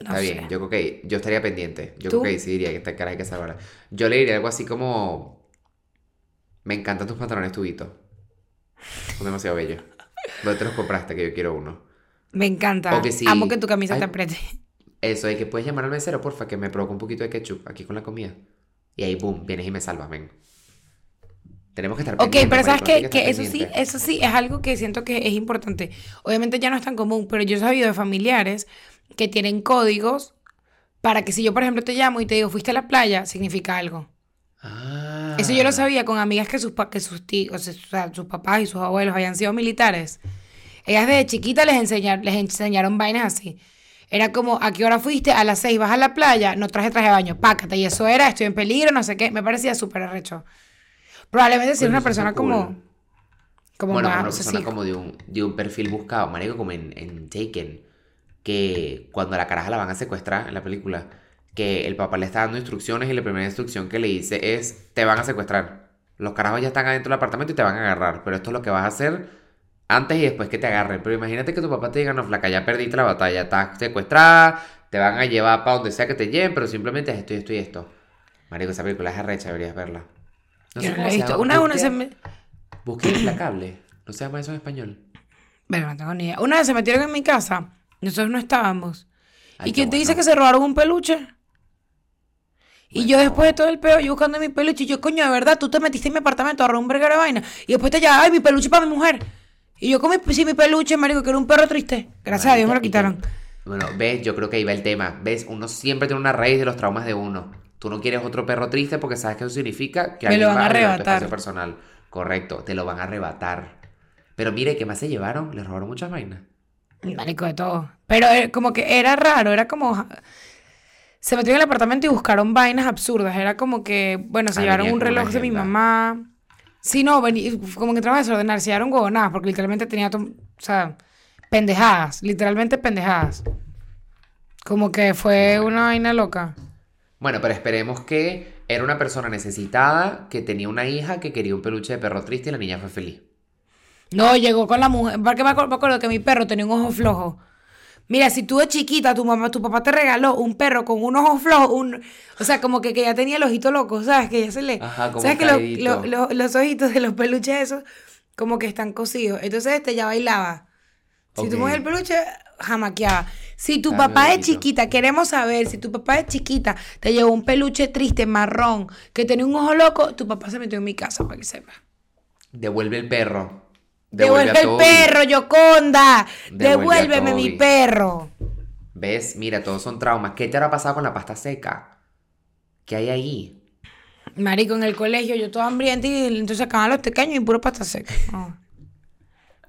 No Está sé. bien, yo creo que yo estaría pendiente. Yo ¿Tú? creo que sí diría que esta cara hay que salvarla. Yo le diría algo así como... Me encantan tus pantalones tubitos. Son demasiado bellos. ¿Dónde te los compraste? Que yo quiero uno. Me encanta. O que sí. Amo que tu camisa Ay. te apriete. Eso, de que puedes llamar al mesero, porfa, que me provoque un poquito de ketchup aquí con la comida. Y ahí, boom, vienes y me salvas, ven. Tenemos que estar Ok, pero sabes que, que eso sí, eso sí es algo que siento que es importante. Obviamente ya no es tan común, pero yo he sabido de familiares que tienen códigos para que si yo, por ejemplo, te llamo y te digo, fuiste a la playa, significa algo. Ah. Eso yo lo sabía con amigas que sus, pa- que sus tíos, o sea, sus papás y sus abuelos habían sido militares. Ellas desde chiquitas les, enseñar, les enseñaron vainas así. Era como, ¿a qué hora fuiste? A las seis vas a la playa, no traje traje de baño, pácate. Y eso era, estoy en peligro, no sé qué. Me parecía súper arrecho. Probablemente si una persona como... cool. Como bueno, más, una o sea, persona sí, como de un, de un perfil buscado, marico, como en, en Taken, que cuando a la caraja la van a secuestrar en la película, que el papá le está dando instrucciones y la primera instrucción que le dice es, te van a secuestrar. Los carajos ya están adentro del apartamento y te van a agarrar, pero esto es lo que vas a hacer antes y después que te agarren. Pero imagínate que tu papá te diga, no, flaca, ya perdiste la batalla, estás secuestrada, te van a llevar para donde sea que te lleven, pero simplemente es esto y esto y esto. Marico, esa película es arrecha, deberías verla. No yo sé no he visto. Una Busqué- se me... Busqué implacable. No se llama eso en español. Bueno, no tengo ni idea. Una vez se metieron en mi casa, nosotros no estábamos. Ay, ¿Y quién te dice que se robaron un peluche? Y yo después de todo el peo, yo buscando mi peluche, y yo, coño, de verdad, tú te metiste en mi apartamento a robar un verguero de vaina. Y después te llamas, ay, mi peluche para mi mujer. Y yo con mi, sí, mi peluche, marico, que era un perro triste. Gracias a Dios me lo quitaron. Bueno, ves, yo creo que ahí va el tema. Ves, uno siempre tiene una raíz de los traumas de uno. Tú no quieres otro perro triste porque sabes que eso significa que Me lo alguien van a va tu arrebatar. personal. Correcto, te lo van a arrebatar. Pero mire, ¿qué más se llevaron? Les robaron muchas vainas. Marico, de todo. Pero eh, como que era raro, era como... Se metieron en el apartamento y buscaron vainas absurdas. Era como que, bueno, se Ah, llevaron un reloj de mi mamá. Sí, no, vení- como que entraban a desordenar, se llevaron huevonadas, porque literalmente tenía, o sea, pendejadas, literalmente pendejadas. Como que fue una vaina loca. Bueno, pero esperemos que era una persona necesitada que tenía una hija que quería un peluche de perro triste y la niña fue feliz. No, llegó con la mujer, porque me acuerdo, me acuerdo que mi perro tenía un ojo flojo. Mira, si tú de chiquita, tu mamá, tu papá te regaló un perro con un ojo flojo, un, o sea, como que, que ya tenía el ojito loco, ¿sabes? Que ya se le... Ajá, como ¿Sabes que lo- lo- lo- los ojitos de los peluches esos como que están cosidos? Entonces este ya bailaba. Si tú mueves el peluche, jamaqueaba. Si tu Ah, papá de chiquita, queremos saber, si tu papá de chiquita te llevó un peluche triste, marrón, que tenía un ojo loco, tu papá se metió en mi casa, para que sepa. Devuelve el perro. Devuelve, el perro, Yoconda. Devuelve Devuélveme mi perro. ¿Ves? Mira, todos son traumas. ¿Qué te habrá pasado con la pasta seca? ¿Qué hay ahí? Marico, en el colegio yo toda hambrienta y entonces acaban los pequeños y puro pasta seca. Oh.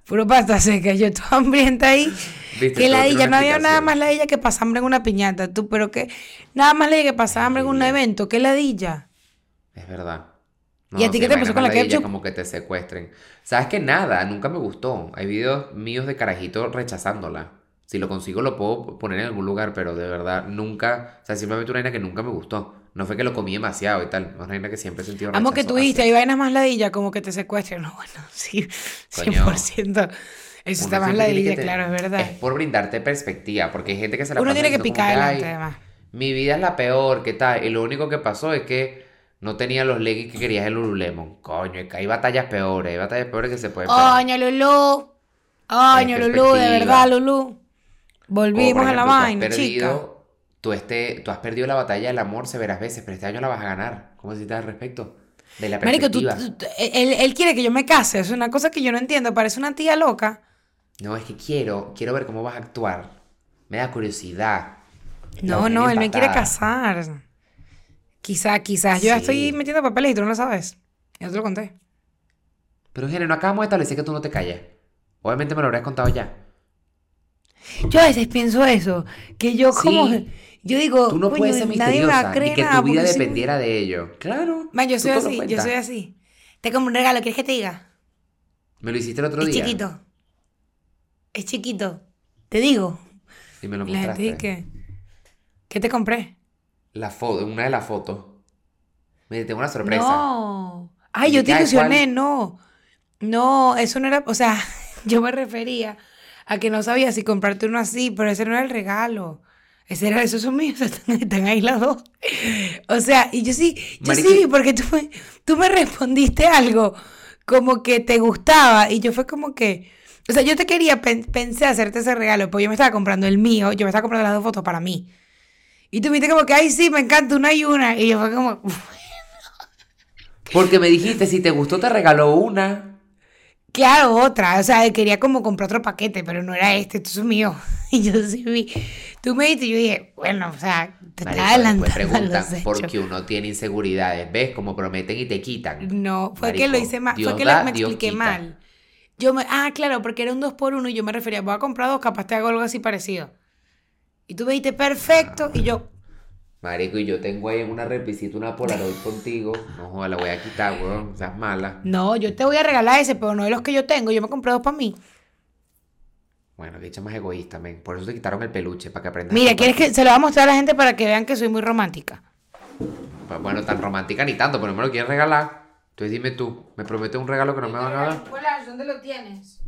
Puro pasta seca, yo toda hambrienta ahí. Viste, Que la ella, no había nada más ladilla que pasar hambre en una piñata, tú, pero que nada más ladilla que pasar hambre en un evento, qué ladilla. Es verdad. ¿Y a ti sí, qué te pasó con la ladillas ketchup? Como que te secuestren. ¿Sabes que Nada, nunca me gustó. Hay videos míos de carajito rechazándola. Si lo consigo lo puedo poner en algún lugar, pero de verdad nunca... O sea, simplemente una vaina que nunca me gustó. No fue que lo comí demasiado y tal. Una vaina que siempre he sentido Amo que rechazo tú dijiste, hacia. hay vainas más ladilla como que te secuestren. [LAUGHS] No, bueno, sí, Coño. 100%. Eso está más ladilla, que te- claro, es verdad. Es por brindarte perspectiva, porque hay gente que se la Uno pasa tiene que picar adelante, "Ay, además. Mi vida es la peor, ¿qué tal? Y lo único que pasó es que no tenía los leggings que querías el Lululemon. Coño, es que hay batallas peores, hay batallas peores que se pueden perder. Oño, Lulú. Oño, En Lulú, de verdad, Lulú. Volvimos a la vaina, chica. Tú, este, tú has perdido la batalla del amor severas veces, pero este año la vas a ganar. ¿Cómo se al respecto? De la Marico, tú, tú- tú- él, él quiere que yo me case. Es una cosa que yo no entiendo. Parece una tía loca. No, es que quiero, quiero ver cómo vas a actuar. Me da curiosidad. No, no, él me quiere casar. Quizá, quizás. Yo ya Sí. estoy metiendo papeles y tú no lo sabes. Ya te lo conté. Pero Gene, no acabamos de establecer que tú no te calles. Obviamente me lo habrías contado ya. Yo a veces pienso eso, que yo como... Sí. Yo digo, Tú no coño, puedes ser nadie me va a misteriosa, creer ni que nada tu vida porque soy- dependiera de ello. Claro. Man, yo tú soy te lo así, yo cuentas. soy así. Te como un regalo, ¿quieres que te diga? Me lo hiciste el otro Es día. chiquito. Es chiquito. Te digo. Y me lo Y la gente dice que... ¿Qué te compré? La foto, una de las fotos. Me tengo una sorpresa. No. Ay, ¿Y yo te ilusioné, no. No, eso no era, o sea, [LAUGHS] yo me refería a que no sabía si comprarte uno así, pero ese no era el regalo. Ese era, esos son míos, [LAUGHS] están, están ahí los dos. O sea, y yo sí, yo Mariqui- sí, porque tú me, tú me respondiste algo como que te gustaba y yo fue como que, o sea, yo te quería, pen- pensé hacerte ese regalo, porque yo me estaba comprando el mío, yo me estaba comprando las dos fotos para mí. Y tú me dijiste como que, ay, sí, me encanta una y una. Y yo fue como, [LAUGHS] Porque me dijiste, si te gustó, te regaló una. ¿Qué hago otra? O sea, quería como comprar otro paquete, pero no era este, esto es mío. [LAUGHS] Y yo sí vi. Tú me dijiste yo dije, bueno, o sea, te Marico, estás adelantando a preguntan los porque uno tiene inseguridades. ¿Ves? Como prometen y te quitan. No, fue que lo hice mal, fue que da, me Dios expliqué quita. mal. Yo me, ah, claro, porque era un 2 por 1 y yo me refería, voy a comprar dos, capaz te hago algo así parecido. Y tú me dijiste, perfecto, y yo, Marico, y yo tengo ahí en una repisita una Polaroid [LAUGHS] contigo. No joda, la voy a quitar, weón. Seas mala. no, yo te voy a regalar ese, pero no de los que yo tengo, yo me compré dos para mí. Bueno, que echa más egoísta, men. Por eso te quitaron el peluche, para que aprendas. a Mira, ¿quieres que se lo voy a mostrar a la gente para que vean que soy muy romántica? Pues bueno, tan romántica ni tanto, pero no me lo quieres regalar. Entonces dime tú, ¿me prometes un regalo que no me van a dar? ¿dónde lo tienes?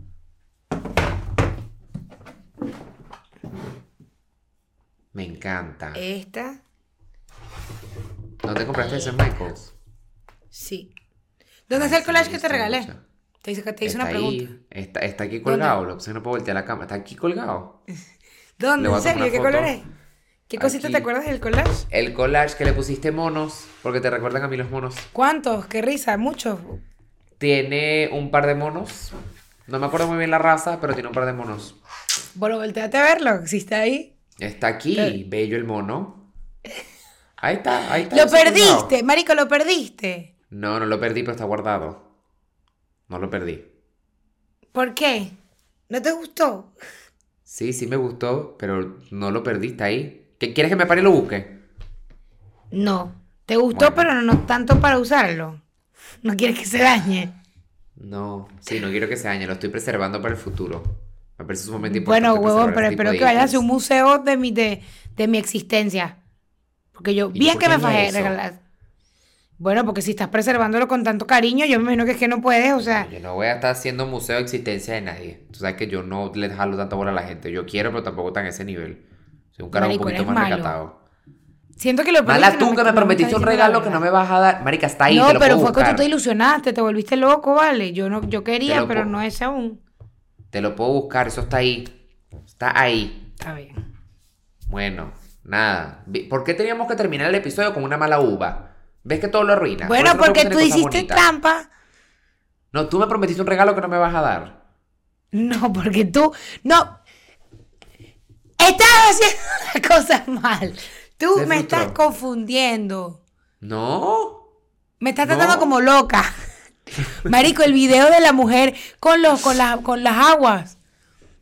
Me encanta. Esta, ¿No te compraste ese Michaels? sí. ¿Dónde está el collage que te regalé? Te hice, te hice una pregunta. ahí, está, está aquí colgado, lo que no puedo voltear la cama. Está aquí colgado. [LAUGHS] ¿Dónde? ¿En serio? ¿Qué color es? ¿Qué cosita Aquí. te acuerdas del collage? El collage que le pusiste monos, porque te recuerdan a mí los monos. ¿Cuántos? ¿Qué risa? ¿Muchos? Tiene un par de monos. No me acuerdo muy bien la raza, pero tiene un par de monos. Bueno, volteate a verlo, si está ahí. Está aquí, bello el mono. Ahí está, ahí está. ¡Lo perdiste! Marico, lo perdiste. No, no lo perdí, pero está guardado. No lo perdí. ¿Por qué? ¿No te gustó? Sí, sí me gustó, pero no lo perdí, está ahí. ¿Qué, ¿Quieres que me pare y lo busque? No. ¿Te gustó, Bueno. pero no tanto para usarlo? No quieres que se dañe. No, sí, no quiero que se dañe, lo estoy preservando para el futuro. Me parece sumamente importante. Bueno, huevón, preservar pero espero que vayas a un museo de mi, de, de mi existencia. Porque yo, ¿Y bien que me fajé regalar. Bueno, porque si estás preservándolo con tanto cariño, yo me imagino que es que no puedes, o sea. Yo no voy a estar haciendo museo de existencia de nadie. Tú sabes que yo no le jalo tanta bola a la gente. Yo quiero, pero tampoco tan a ese nivel. Soy un carajo un poquito más malo. recatado. Siento que lo Mala tú que me prometiste un regalo que no me vas a dar. Marica, está ahí, no, te lo pero puedo fue que tú buscar. te ilusionaste, te volviste loco, vale. Yo no, yo quería, pero no ese aún. Te lo puedo buscar, eso está ahí. Está ahí. Está bien. Bueno, nada. ¿Por qué teníamos que terminar el episodio con una mala uva? ¿Ves que todo lo arruina? Bueno, porque tú hiciste bonitas. trampa. No, tú me prometiste un regalo que no me vas a dar. No, porque tú. No. Estás haciendo [LAUGHS] las cosas mal. Tú me estás confundiendo. No. Me estás No. tratando como loca. Marico, el video de la mujer con los, con las, con las aguas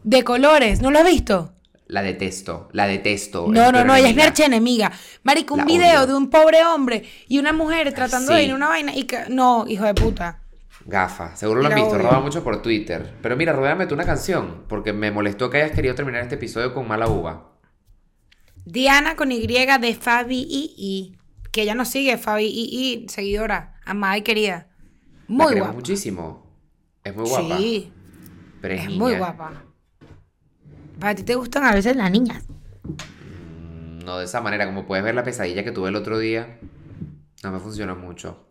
de colores, ¿no lo has visto? La detesto, la detesto. No, no, no, ella es mi enemiga. archienemiga. Marico, un La video odio. de un pobre hombre y una mujer tratando de ir a una vaina y que. No, hijo de puta. Gafa, seguro lo han visto, roba mucho por Twitter. Pero mira, rodéame tú una canción, porque me molestó que hayas querido terminar este episodio con mala uva. Diana con Y de Fabi I, que ella nos sigue, Fabi I, seguidora, amada y querida. La Muy queremos guapa. muchísimo. Es muy guapa. Sí, pero es, es niña. muy guapa. Para ti te gustan a veces las niñas. Mm, No de esa manera, como puedes ver la pesadilla que tuve el otro día. No me funcionó mucho.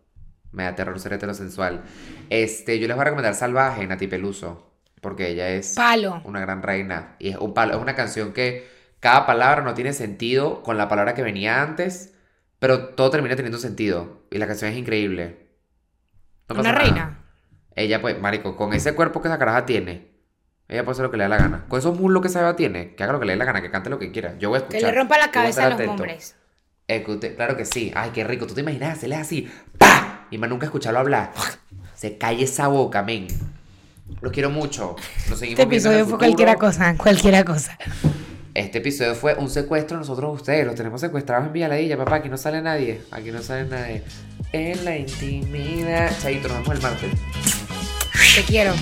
Me da terror ser heterosensual. Este, yo les voy a recomendar Salvaje, Nati Peluso. Porque ella es Palo. una gran reina. Y es un palo. Es una canción que cada palabra no tiene sentido con la palabra que venía antes. Pero todo termina teniendo sentido. Y la canción es increíble. Una reina. Ella, pues, marico, con ese cuerpo que esa caraja tiene, ella puede hacer lo que le da la gana. Con esos muslos que esa beba tiene, que haga lo que le dé la gana, que cante lo que quiera. Yo voy a escuchar. Que le rompa la cabeza a, a, los atento. hombres. Escute, claro que sí. Ay, qué rico. ¿Tú te imaginas hacerle así? ¡Pah! Y más nunca escucharlo hablar. Se calle esa boca, men. Los quiero mucho. Nos seguimos este episodio fue cualquiera cosa, cualquiera cosa. Este episodio fue un secuestro nosotros ustedes. Los tenemos secuestrados en Villaladilla, papá. Aquí no sale nadie. Aquí no sale nadie en la intimidad. Chaito, nos vemos el martes. Te quiero.